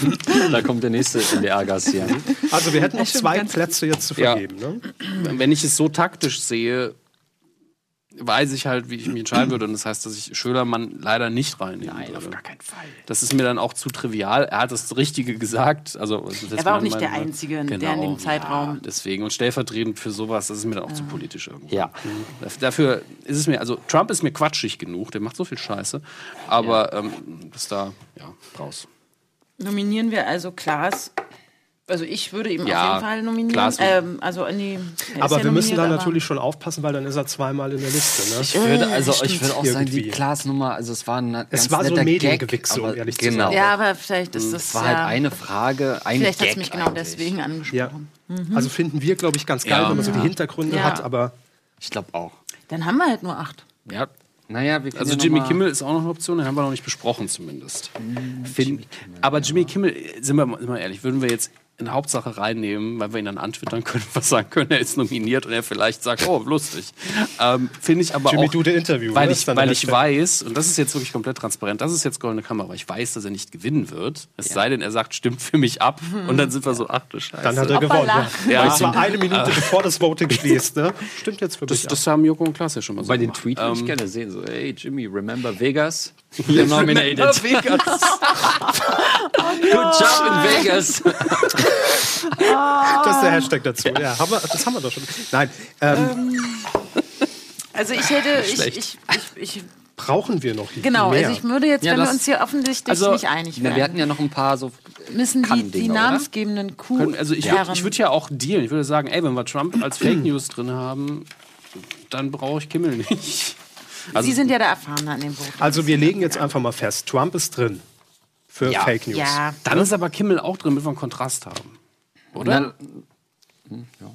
Da kommt der nächste NDR-Gast hier. Also wir hätten noch zwei Plätze jetzt zu Ja. vergeben. Ne? Wenn ich es so taktisch sehe, weiß ich halt, wie ich mich entscheiden würde. Und das heißt, dass ich Schölermann leider nicht reinnehmen Nein, würde. auf gar keinen Fall. Das ist mir dann auch zu trivial. Er hat das Richtige gesagt. Also, das ist jetzt Er war auch nicht der Einzige, der in Genau. dem Zeitraum. Ja, deswegen. Und stellvertretend für sowas, das ist mir dann auch zu politisch irgendwie. Ja. Dafür ist es mir, also Trump ist mir quatschig genug, der macht so viel Scheiße. Aber ähm, das da, ja, raus. Nominieren wir also Klaas. Also ich würde ihm Ja, auf jeden Fall nominieren. Ähm, also an die. er Aber ja wir müssen da natürlich schon aufpassen, weil dann ist er zweimal in der Liste. Ne? Ich würde, also, Stimmt, ich würde auch sagen, die. Klaas-Nummer, also es war ein Es ganz war so ein um aber ehrlich zu genau. sein. Ja, aber vielleicht ist das. Es war ja, halt eine Frage, ein Vielleicht hat es mich genau eigentlich. deswegen angesprochen. Ja. Also finden wir, glaube ich, ganz geil, Ja. wenn man so die. Hintergründe Ja. hat. Aber Ich glaube auch. Dann haben wir halt nur acht. Ja. Naja, wir können Also Jimmy Kimmel ist auch noch eine Option, den haben wir noch nicht besprochen zumindest. Hm, Find, aber Jimmy Kimmel, sind wir mal sind wir ehrlich, würden wir jetzt in Hauptsache reinnehmen, weil wir ihn dann antwittern können, was sagen können, er ist nominiert und er vielleicht sagt, oh, lustig. Ähm, Finde ich aber Jimmy auch, the Interview, weil ne, ich, dann der weil ich weiß, und das ist jetzt wirklich komplett transparent, das ist jetzt goldene Kamera, weil ich weiß, dass er nicht gewinnen wird. Es sei denn, er sagt, stimmt für mich ab und dann sind wir so, ach du Scheiße. dann hat er gewonnen. Ja. Ja. Weil es war eine Minute, bevor das Voting schließt. Ne? Stimmt jetzt für Das, mich. das haben Joko und Klaas ja schon mal so Bei den gemacht. Tweet würde ich Ähm, gerne sehen, so, hey Jimmy, remember Vegas? You're nominated. Vegas. Good job in Vegas. Das ist der Hashtag dazu. Ja, haben wir, das haben wir doch schon. Nein, ähm, Also ich hätte. Ich, Schlecht. ich, ich, ich, brauchen wir noch genau, mehr. also ich würde jetzt, Ja, wenn wir das- uns hier offensichtlich Also, nicht einig Na, wir werden, hatten ja noch ein paar so. müssen die, die namensgebenden Kuh. Können, also ich würde ich würd ja auch dealen. Ich würde sagen, ey, wenn wir Trump als Fake News drin haben, dann brauche ich Kimmel nicht. Also, Sie sind ja der Erfahrene an dem Boot. Also wir legen jetzt einfach mal fest, Trump ist drin für Ja. Fake News. Ja, dann ist aber Kimmel auch drin, damit wir einen Kontrast haben. Oder? Na, hm, ja.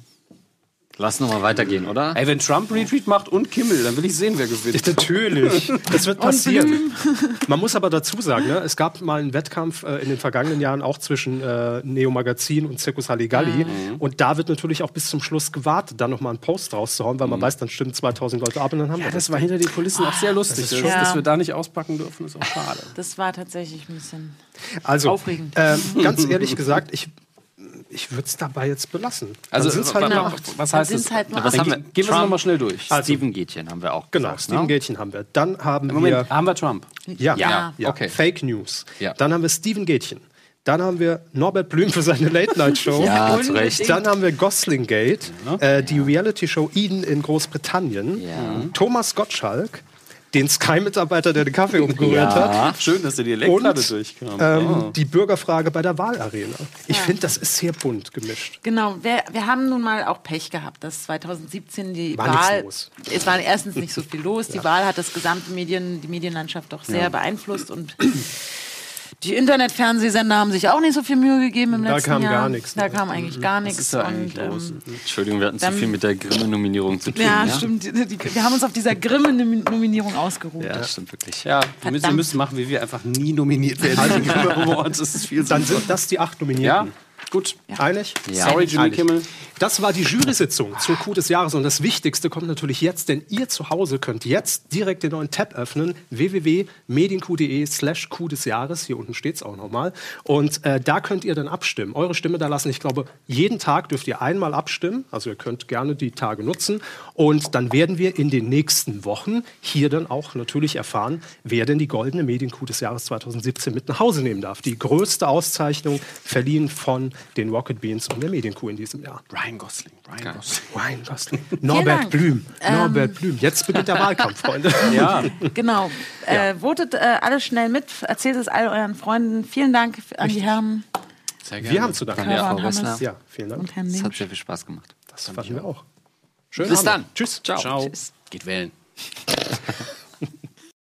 Lass noch mal weitergehen, oder? Ey, wenn Trump Retweet macht und Kimmel, dann will ich sehen, wer gewinnt. Natürlich, das wird passieren. Man muss aber dazu sagen, ne, es gab mal einen Wettkampf äh, in den vergangenen Jahren auch zwischen äh, Neo Magazin und Circus Halligalli. Mhm. Und da wird natürlich auch bis zum Schluss gewartet, da nochmal einen Post rauszuhauen, weil man weiß, dann stimmen 2000 Leute ab und dann haben Mhm. Ja, wir das war hinter den Kulissen auch sehr lustig. ist Das schon- dass Ja. wir da nicht auspacken dürfen, ist auch schade. Das war tatsächlich ein bisschen. Also, Aufregend. ähm, ganz ehrlich gesagt, ich, ich würde es dabei jetzt belassen. Also, sind's halt acht. was heißt sind's das? halt Was acht. haben wir? Gehen wir es nochmal schnell durch. Also- Steven Gätchen haben wir auch. Genau, gesagt, Steven ne? Gätchen haben wir. Dann haben Moment, wir haben wir Trump? ja, Ja, ja, okay. Fake News. Ja. Dann haben wir Steven Gätchen. Dann haben wir Norbert Blüm für seine Late-Night-Show. Ja, zu Recht. Dann haben wir Gosling Gate, äh, die Reality-Show Eden in Großbritannien. Ja. Thomas Gottschalk, den Sky-Mitarbeiter, der den Kaffee umgerührt hat. Schön, dass der Dialekt Und gerade durchkam. ähm, Oh. die Bürgerfrage bei der Wahlarena. Ich finde, das ist sehr bunt gemischt. Genau, wir, wir haben nun mal auch Pech gehabt, dass 2017 die War Wahl. los. Es war erstens nicht so viel los. Die Wahl hat das gesamte Medien, die Medienlandschaft doch sehr beeinflusst und die Internetfernsehsender haben sich auch nicht so viel Mühe gegeben im Da letzten kam Jahr. gar nichts, Da ne? kam eigentlich gar nichts. ist da eigentlich und, los? ähm, Entschuldigung, wir hatten zu viel mit der Grimme-Nominierung zu tun. ja, Ja, stimmt. Die, die, wir haben uns auf dieser Grimme-Nominierung ausgeruht. Ja, das stimmt wirklich. Ja, wir müssen, wir müssen machen, wie wir einfach nie nominiert werden. Das ist viel Dann sind das die acht Nominierten. Gut. Einig? Ja. Sorry, Jimmy Einig. Kimmel. Das war die Jury-Sitzung zur Coup des Jahres. Und das Wichtigste kommt natürlich jetzt, denn ihr zu Hause könnt jetzt direkt den neuen Tab öffnen. www.medienq.de slash Coup des Jahres. Hier unten steht es auch nochmal. Und äh, da könnt ihr dann abstimmen. Eure Stimme da lassen. Ich glaube, jeden Tag dürft ihr einmal abstimmen. Also ihr könnt gerne die Tage nutzen. Und dann werden wir in den nächsten Wochen hier dann auch natürlich erfahren, wer denn die goldene Medien-Coup des Jahres 2017 mit nach Hause nehmen darf. Die größte Auszeichnung verliehen von den Rocket Beans und der Medien-Coup in diesem Jahr. Ryan Gosling. Ryan Gosling. Ryan Gosling. Norbert Dank. Blüm. Ähm, Norbert Blüm. Jetzt beginnt der Wahlkampf, Freunde. Ja. Genau. Äh, votet äh, alle schnell mit, erzählt es all euren Freunden. Vielen Dank an die Herren Sehr Wir haben zu danken. Danke, Körber Frau Ressler. Ja, vielen Dank. und Herrn Das hat sehr viel Spaß gemacht. Das fanden wir auch. Schönen Bis Abend. dann. Tschüss. Ciao. Ciao. Tschüss. Geht wählen.